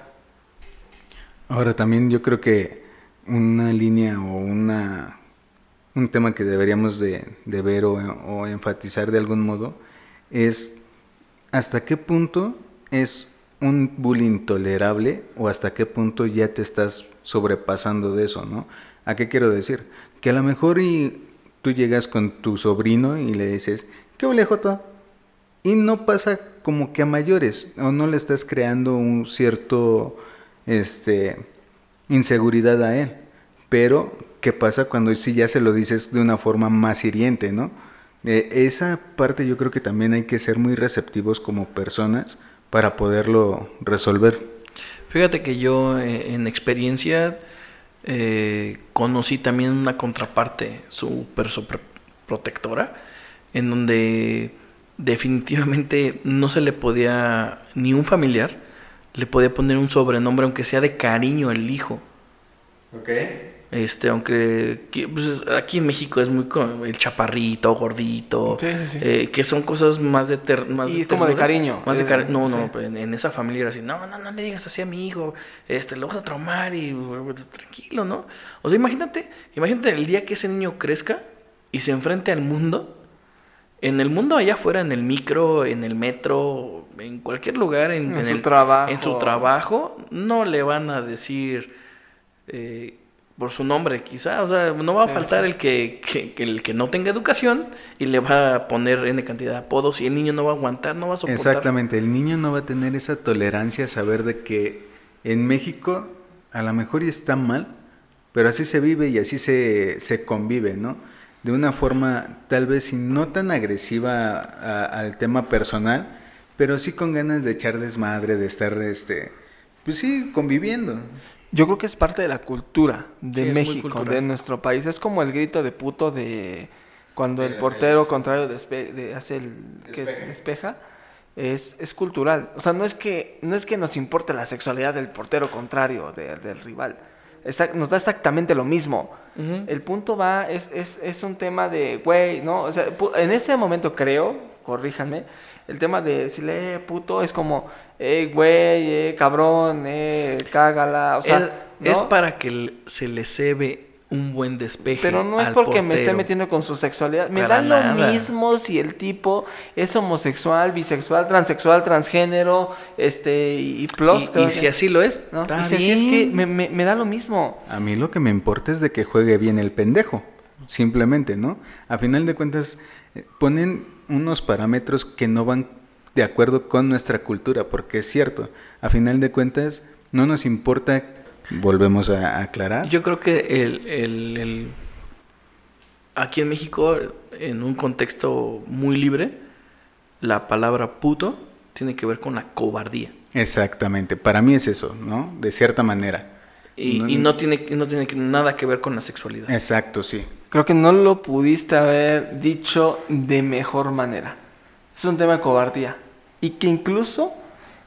Ahora también yo creo que una línea o una un tema que deberíamos de, ver o, enfatizar de algún modo es hasta qué punto es un bullying tolerable o hasta qué punto ya te estás sobrepasando de eso, ¿no? ¿A qué quiero decir? Que a lo mejor y tú llegas con tu sobrino y le dices, ¿qué ole, Joto? Y no pasa como que a mayores, o no le estás creando un cierto este inseguridad a él. Pero, ¿qué pasa cuando si ya se lo dices de una forma más hiriente, no? Eh, esa parte yo creo que también hay que ser muy receptivos como personas para poderlo resolver. Fíjate que yo eh, en experiencia eh, conocí también una contraparte súper protectora, en donde definitivamente no se le podía, ni un familiar, le podía poner un sobrenombre, aunque sea de cariño al hijo. Este, aunque que, pues, aquí en México es muy el chaparrito, gordito, Sí, sí, sí. eh, que son cosas más de ter- más Y es como de cariño, más de es- cari- no, no, en, en esa familia era así, no, no, no le digas así a mi hijo, este, lo vas a traumar y tranquilo, ¿no? O sea, imagínate, imagínate el día que ese niño crezca y se enfrente al mundo, en el mundo allá afuera, en el micro, en el metro, en cualquier lugar, en, En en su el- trabajo. en su trabajo, no le van a decir eh, por su nombre, quizá, o sea, no va a Sí, faltar sí. el que, que- que el que no tenga educación y le va a poner N cantidad de apodos y el niño no va a aguantar, no va a soportar. Exactamente, el niño no va a tener esa tolerancia a saber de que en México a lo mejor y está mal, pero así se vive y así se, se convive, ¿no? De una forma tal vez no tan agresiva a- al tema personal, pero sí con ganas de echar desmadre, de estar, este, pues sí, conviviendo. Yo creo que es parte de la cultura de Sí, es México, de nuestro país. Es como el grito de puto de cuando De el portero contrario despe- de- hace el que es- Despeje. despeja. Es, es cultural. O sea, no es que no es que nos importe la sexualidad del portero contrario de- del rival. Exact- nos da exactamente lo mismo. El punto va, es, es, es un tema de, güey, ¿no? O sea, pu- en ese momento creo, corríjanme, el tema de decirle, eh, puto, es como, eh, güey, eh, cabrón, eh, cágala, o sea, es, para que se le cebe un buen despeje. Pero no es al porque me esté metiendo con su sexualidad. Me Para da lo nada. mismo si el tipo es homosexual, bisexual, transexual, transgénero, este, y plus. Y, si así lo es, ¿no? Y si así es que me- me da lo mismo. A mí lo que me importa es de que juegue bien el pendejo, simplemente, ¿no? A final de cuentas, eh, ponen unos parámetros que no van de acuerdo con nuestra cultura, porque es cierto, a final de cuentas, no nos importa, volvemos a aclarar, Yo creo que el, el- el- aquí en México, en un contexto muy libre, la palabra puto tiene que ver con la cobardía. exactamente, para mí es eso, ¿no? De cierta manera. Y y no, tiene, no tiene nada que ver con la sexualidad. Exacto, sí. Creo que no lo pudiste haber dicho de mejor manera. Es un tema de cobardía. Y que incluso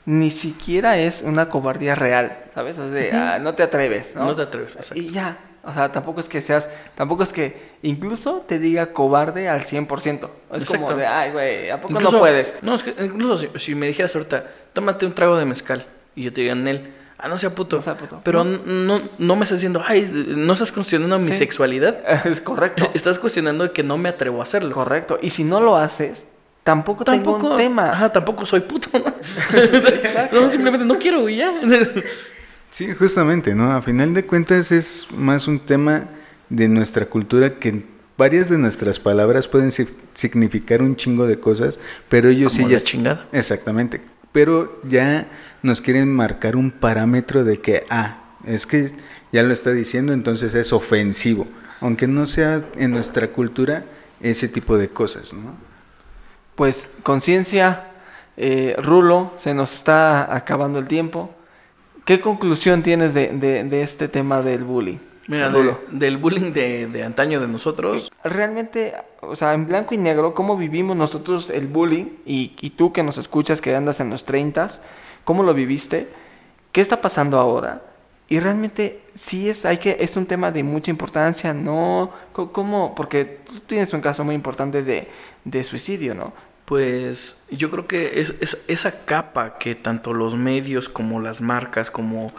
ni siquiera es una cobardía real, ¿sabes? O sea, ah, no te atreves, ¿no? No te atreves, exacto. Y ya. O sea, tampoco es que seas, tampoco es que incluso te diga cobarde al 100%. Es como Exacto. de, ay, güey, ¿a poco Incluso- no puedes? No, es que incluso si, si me dijeras ahorita, tómate un trago de mezcal, y yo te diga en él, ah, no sea puto. No sea puto. Pero No. no, no, me estás diciendo, ay, no estás cuestionando mi Sí. sexualidad. Es correcto. Estás cuestionando que no me atrevo a hacerlo. Correcto. Y si no lo haces, tampoco, tengo un tema. Ajá, tampoco soy puto, ¿no? no, simplemente no quiero, y ya. Sí, justamente, ¿no? A final de cuentas es más un tema de nuestra cultura que varias de nuestras palabras pueden si- significar un chingo de cosas, pero ellos Como sí la ya... chingada. Exactamente. Pero ya nos quieren marcar un parámetro de que, ah, es que ya lo está diciendo, entonces es ofensivo. Aunque no sea en nuestra cultura ese tipo de cosas, ¿no? Pues conciencia, eh, Rulo, se nos está acabando el tiempo. ¿Qué conclusión tienes de, de- de este tema del bullying? Mira, de- del bullying de, de antaño de nosotros, Realmente, o sea, en blanco y negro, ¿cómo vivimos nosotros el bullying? Y, y tú que nos escuchas, que andas en los 30, ¿cómo lo viviste? ¿Qué está pasando ahora? Y realmente sí es, hay que, es un tema de mucha importancia, ¿no? ¿Cómo? Porque tú tienes un caso muy importante de, de suicidio, ¿no? Pues yo creo que es, es esa capa que tanto los medios como las marcas, como,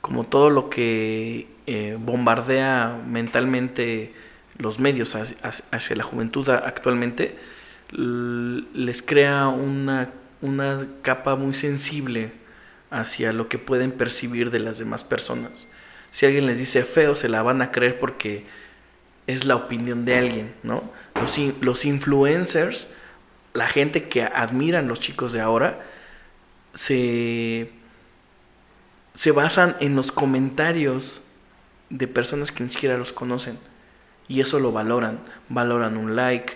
como todo lo que eh, bombardea mentalmente los medios hacia, hacia- la juventud actualmente, les crea una, una capa muy sensible hacia lo que pueden percibir de las demás personas. Si alguien les dice feo, se la van a creer porque es la opinión de alguien, ¿no? Los, los influencers, la gente que admiran los chicos de ahora, se, se basan en los comentarios de personas que ni siquiera los conocen. Y eso lo valoran. Valoran un like,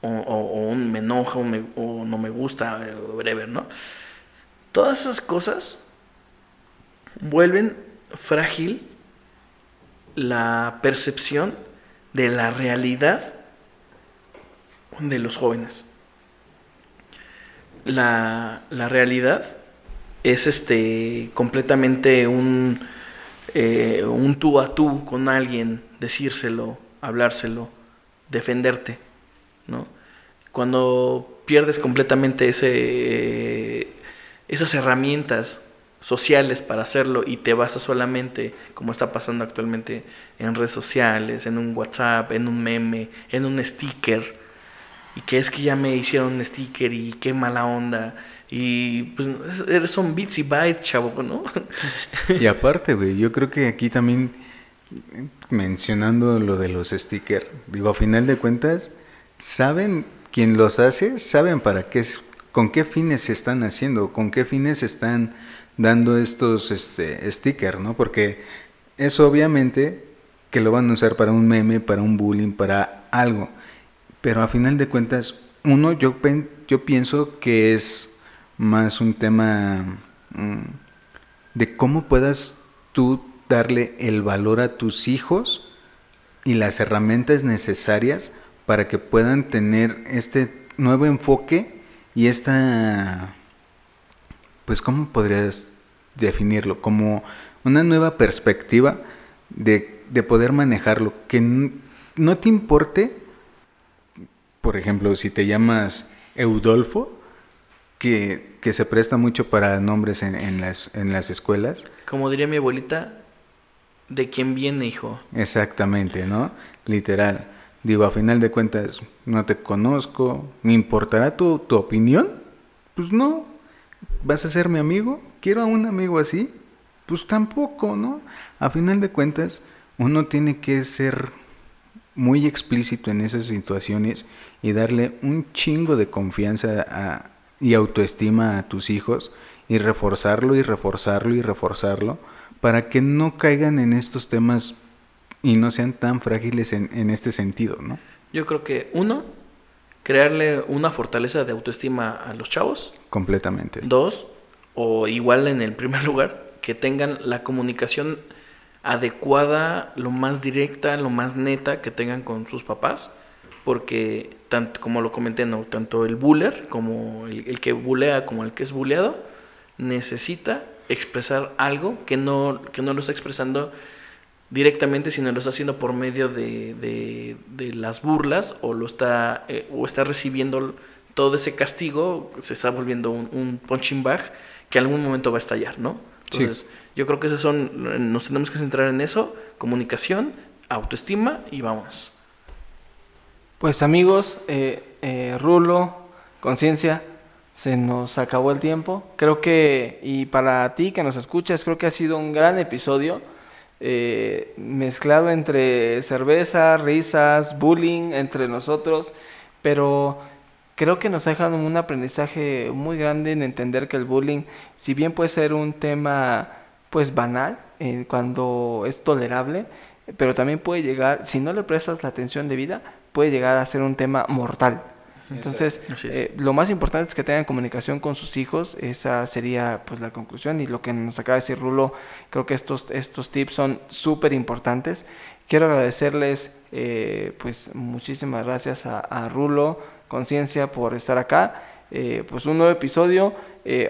o, un me enoja, o, no me gusta, whatever, ¿no? Todas esas cosas vuelven frágil la percepción de la realidad de los jóvenes. La, la realidad es este completamente un, eh, un tú a tú con alguien, decírselo, hablárselo, defenderte, ¿no? Cuando pierdes completamente ese, esas herramientas sociales para hacerlo y te basas solamente, como está pasando actualmente, en redes sociales, en un WhatsApp, en un meme, en un sticker, y que es que ya me hicieron un sticker y qué mala onda, y pues son bits y bytes, chavo, ¿no? Y aparte, güey, yo creo que aquí también mencionando lo de los stickers, digo, a final de cuentas, saben quién los hace, saben para qué, con qué fines se están haciendo, con qué fines se están dando estos este, stickers, ¿no? Porque es obviamente que lo van a usar para un meme, para un bullying, para algo. Pero a final de cuentas, uno, yo, yo pienso que es más un tema mm, de cómo puedas tú darle el valor a tus hijos y las herramientas necesarias para que puedan tener este nuevo enfoque y esta, pues, ¿cómo podrías definirlo? Como una nueva perspectiva de, de poder manejarlo, que no te importe, por ejemplo, si te llamas Eudolfo, que, que se presta mucho para nombres en, en las, en las escuelas, Como diría mi abuelita, de quién viene, hijo. Exactamente, ¿no? Literal. Digo, a final de cuentas, no te conozco, ¿me importará tu, tu opinión? Pues no. ¿Vas a ser mi amigo? ¿Quiero a un amigo así? Pues tampoco, ¿no? A final de cuentas, uno tiene que ser muy explícito en esas situaciones y darle un chingo de confianza a- y autoestima a tus hijos y reforzarlo y reforzarlo y reforzarlo para que no caigan en estos temas y no sean tan frágiles en, en este sentido, ¿no? Yo creo que uno, crearle una fortaleza de autoestima a los chavos. Completamente. Dos, o igual en el primer lugar, que tengan la comunicación adecuada, lo más directa, lo más neta que tengan con sus papás. Porque, tanto, como lo comenté, ¿no? tanto el buller como el, el que bulea como el que es buleado necesita expresar algo que no, que no lo está expresando directamente, sino lo está haciendo por medio de, de- de las burlas o lo está eh, o está recibiendo todo ese castigo, se está volviendo un, un punching bag que en algún momento va a estallar, ¿no? Sí. Yo creo que esos son, nos tenemos que centrar en eso, comunicación, autoestima y vamos. Pues amigos, eh, eh, Rulo, conciencia, se nos acabó el tiempo. Creo que, y para ti que nos escuchas, creo que ha sido un gran episodio, eh, mezclado entre cerveza, risas, bullying entre nosotros, pero creo que nos ha dejado un aprendizaje muy grande en entender que el bullying, si bien puede ser un tema pues banal, eh, cuando es tolerable, pero también puede llegar, si no le prestas la atención debida, puede llegar a ser un tema mortal. Entonces, eh, lo más importante es que tengan comunicación con sus hijos, esa sería pues la conclusión y lo que nos acaba de decir Rulo, creo que estos, estos tips son súper importantes. Quiero agradecerles eh, pues muchísimas gracias a, a Rulo, Conciencia, por estar acá. Eh, pues un nuevo episodio.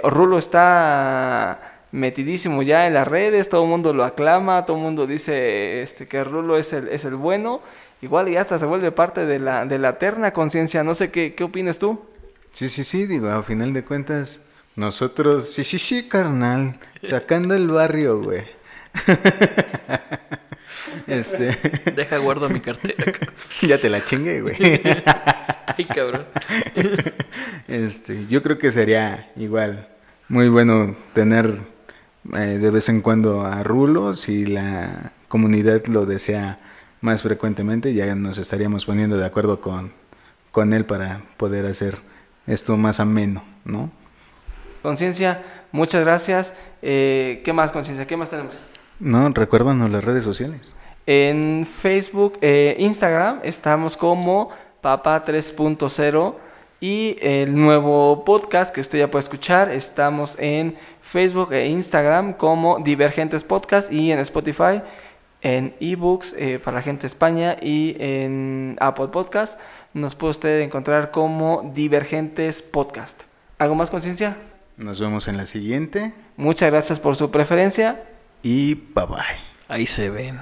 Rulo está metidísimo ya en las redes, todo el mundo lo aclama, todo el mundo dice este, que Rulo es el, es el bueno. Igual y hasta se vuelve parte de la, de la terna conciencia. No sé qué, qué opinas tú. Sí, sí, sí, digo, a final de cuentas, nosotros, sí, sí, sí, carnal, sacando el barrio, güey. este, Deja guardo mi cartera. ya te la chingué, güey. Ay, cabrón. Este, yo creo que sería igual muy bueno tener eh, de vez en cuando a Rulo, si la comunidad lo desea más frecuentemente, ya nos estaríamos poniendo de acuerdo con, con él para poder hacer esto más ameno, ¿no? Conciencia, muchas gracias. Eh, ¿Qué más, conciencia? ¿Qué más tenemos? No, recuérdanos las redes sociales. En Facebook, eh, Instagram, estamos como Papa 3.0 y el nuevo podcast que usted ya puede escuchar, estamos en Facebook e Instagram como Divergentes Podcast y en Spotify, en eBooks eh, para la gente de España y en Apple Podcast. Nos puede usted encontrar como Divergentes Podcast. ¿Algo más, conciencia? Nos vemos en la siguiente. Muchas gracias por su preferencia. Y bye bye. Ahí se ven.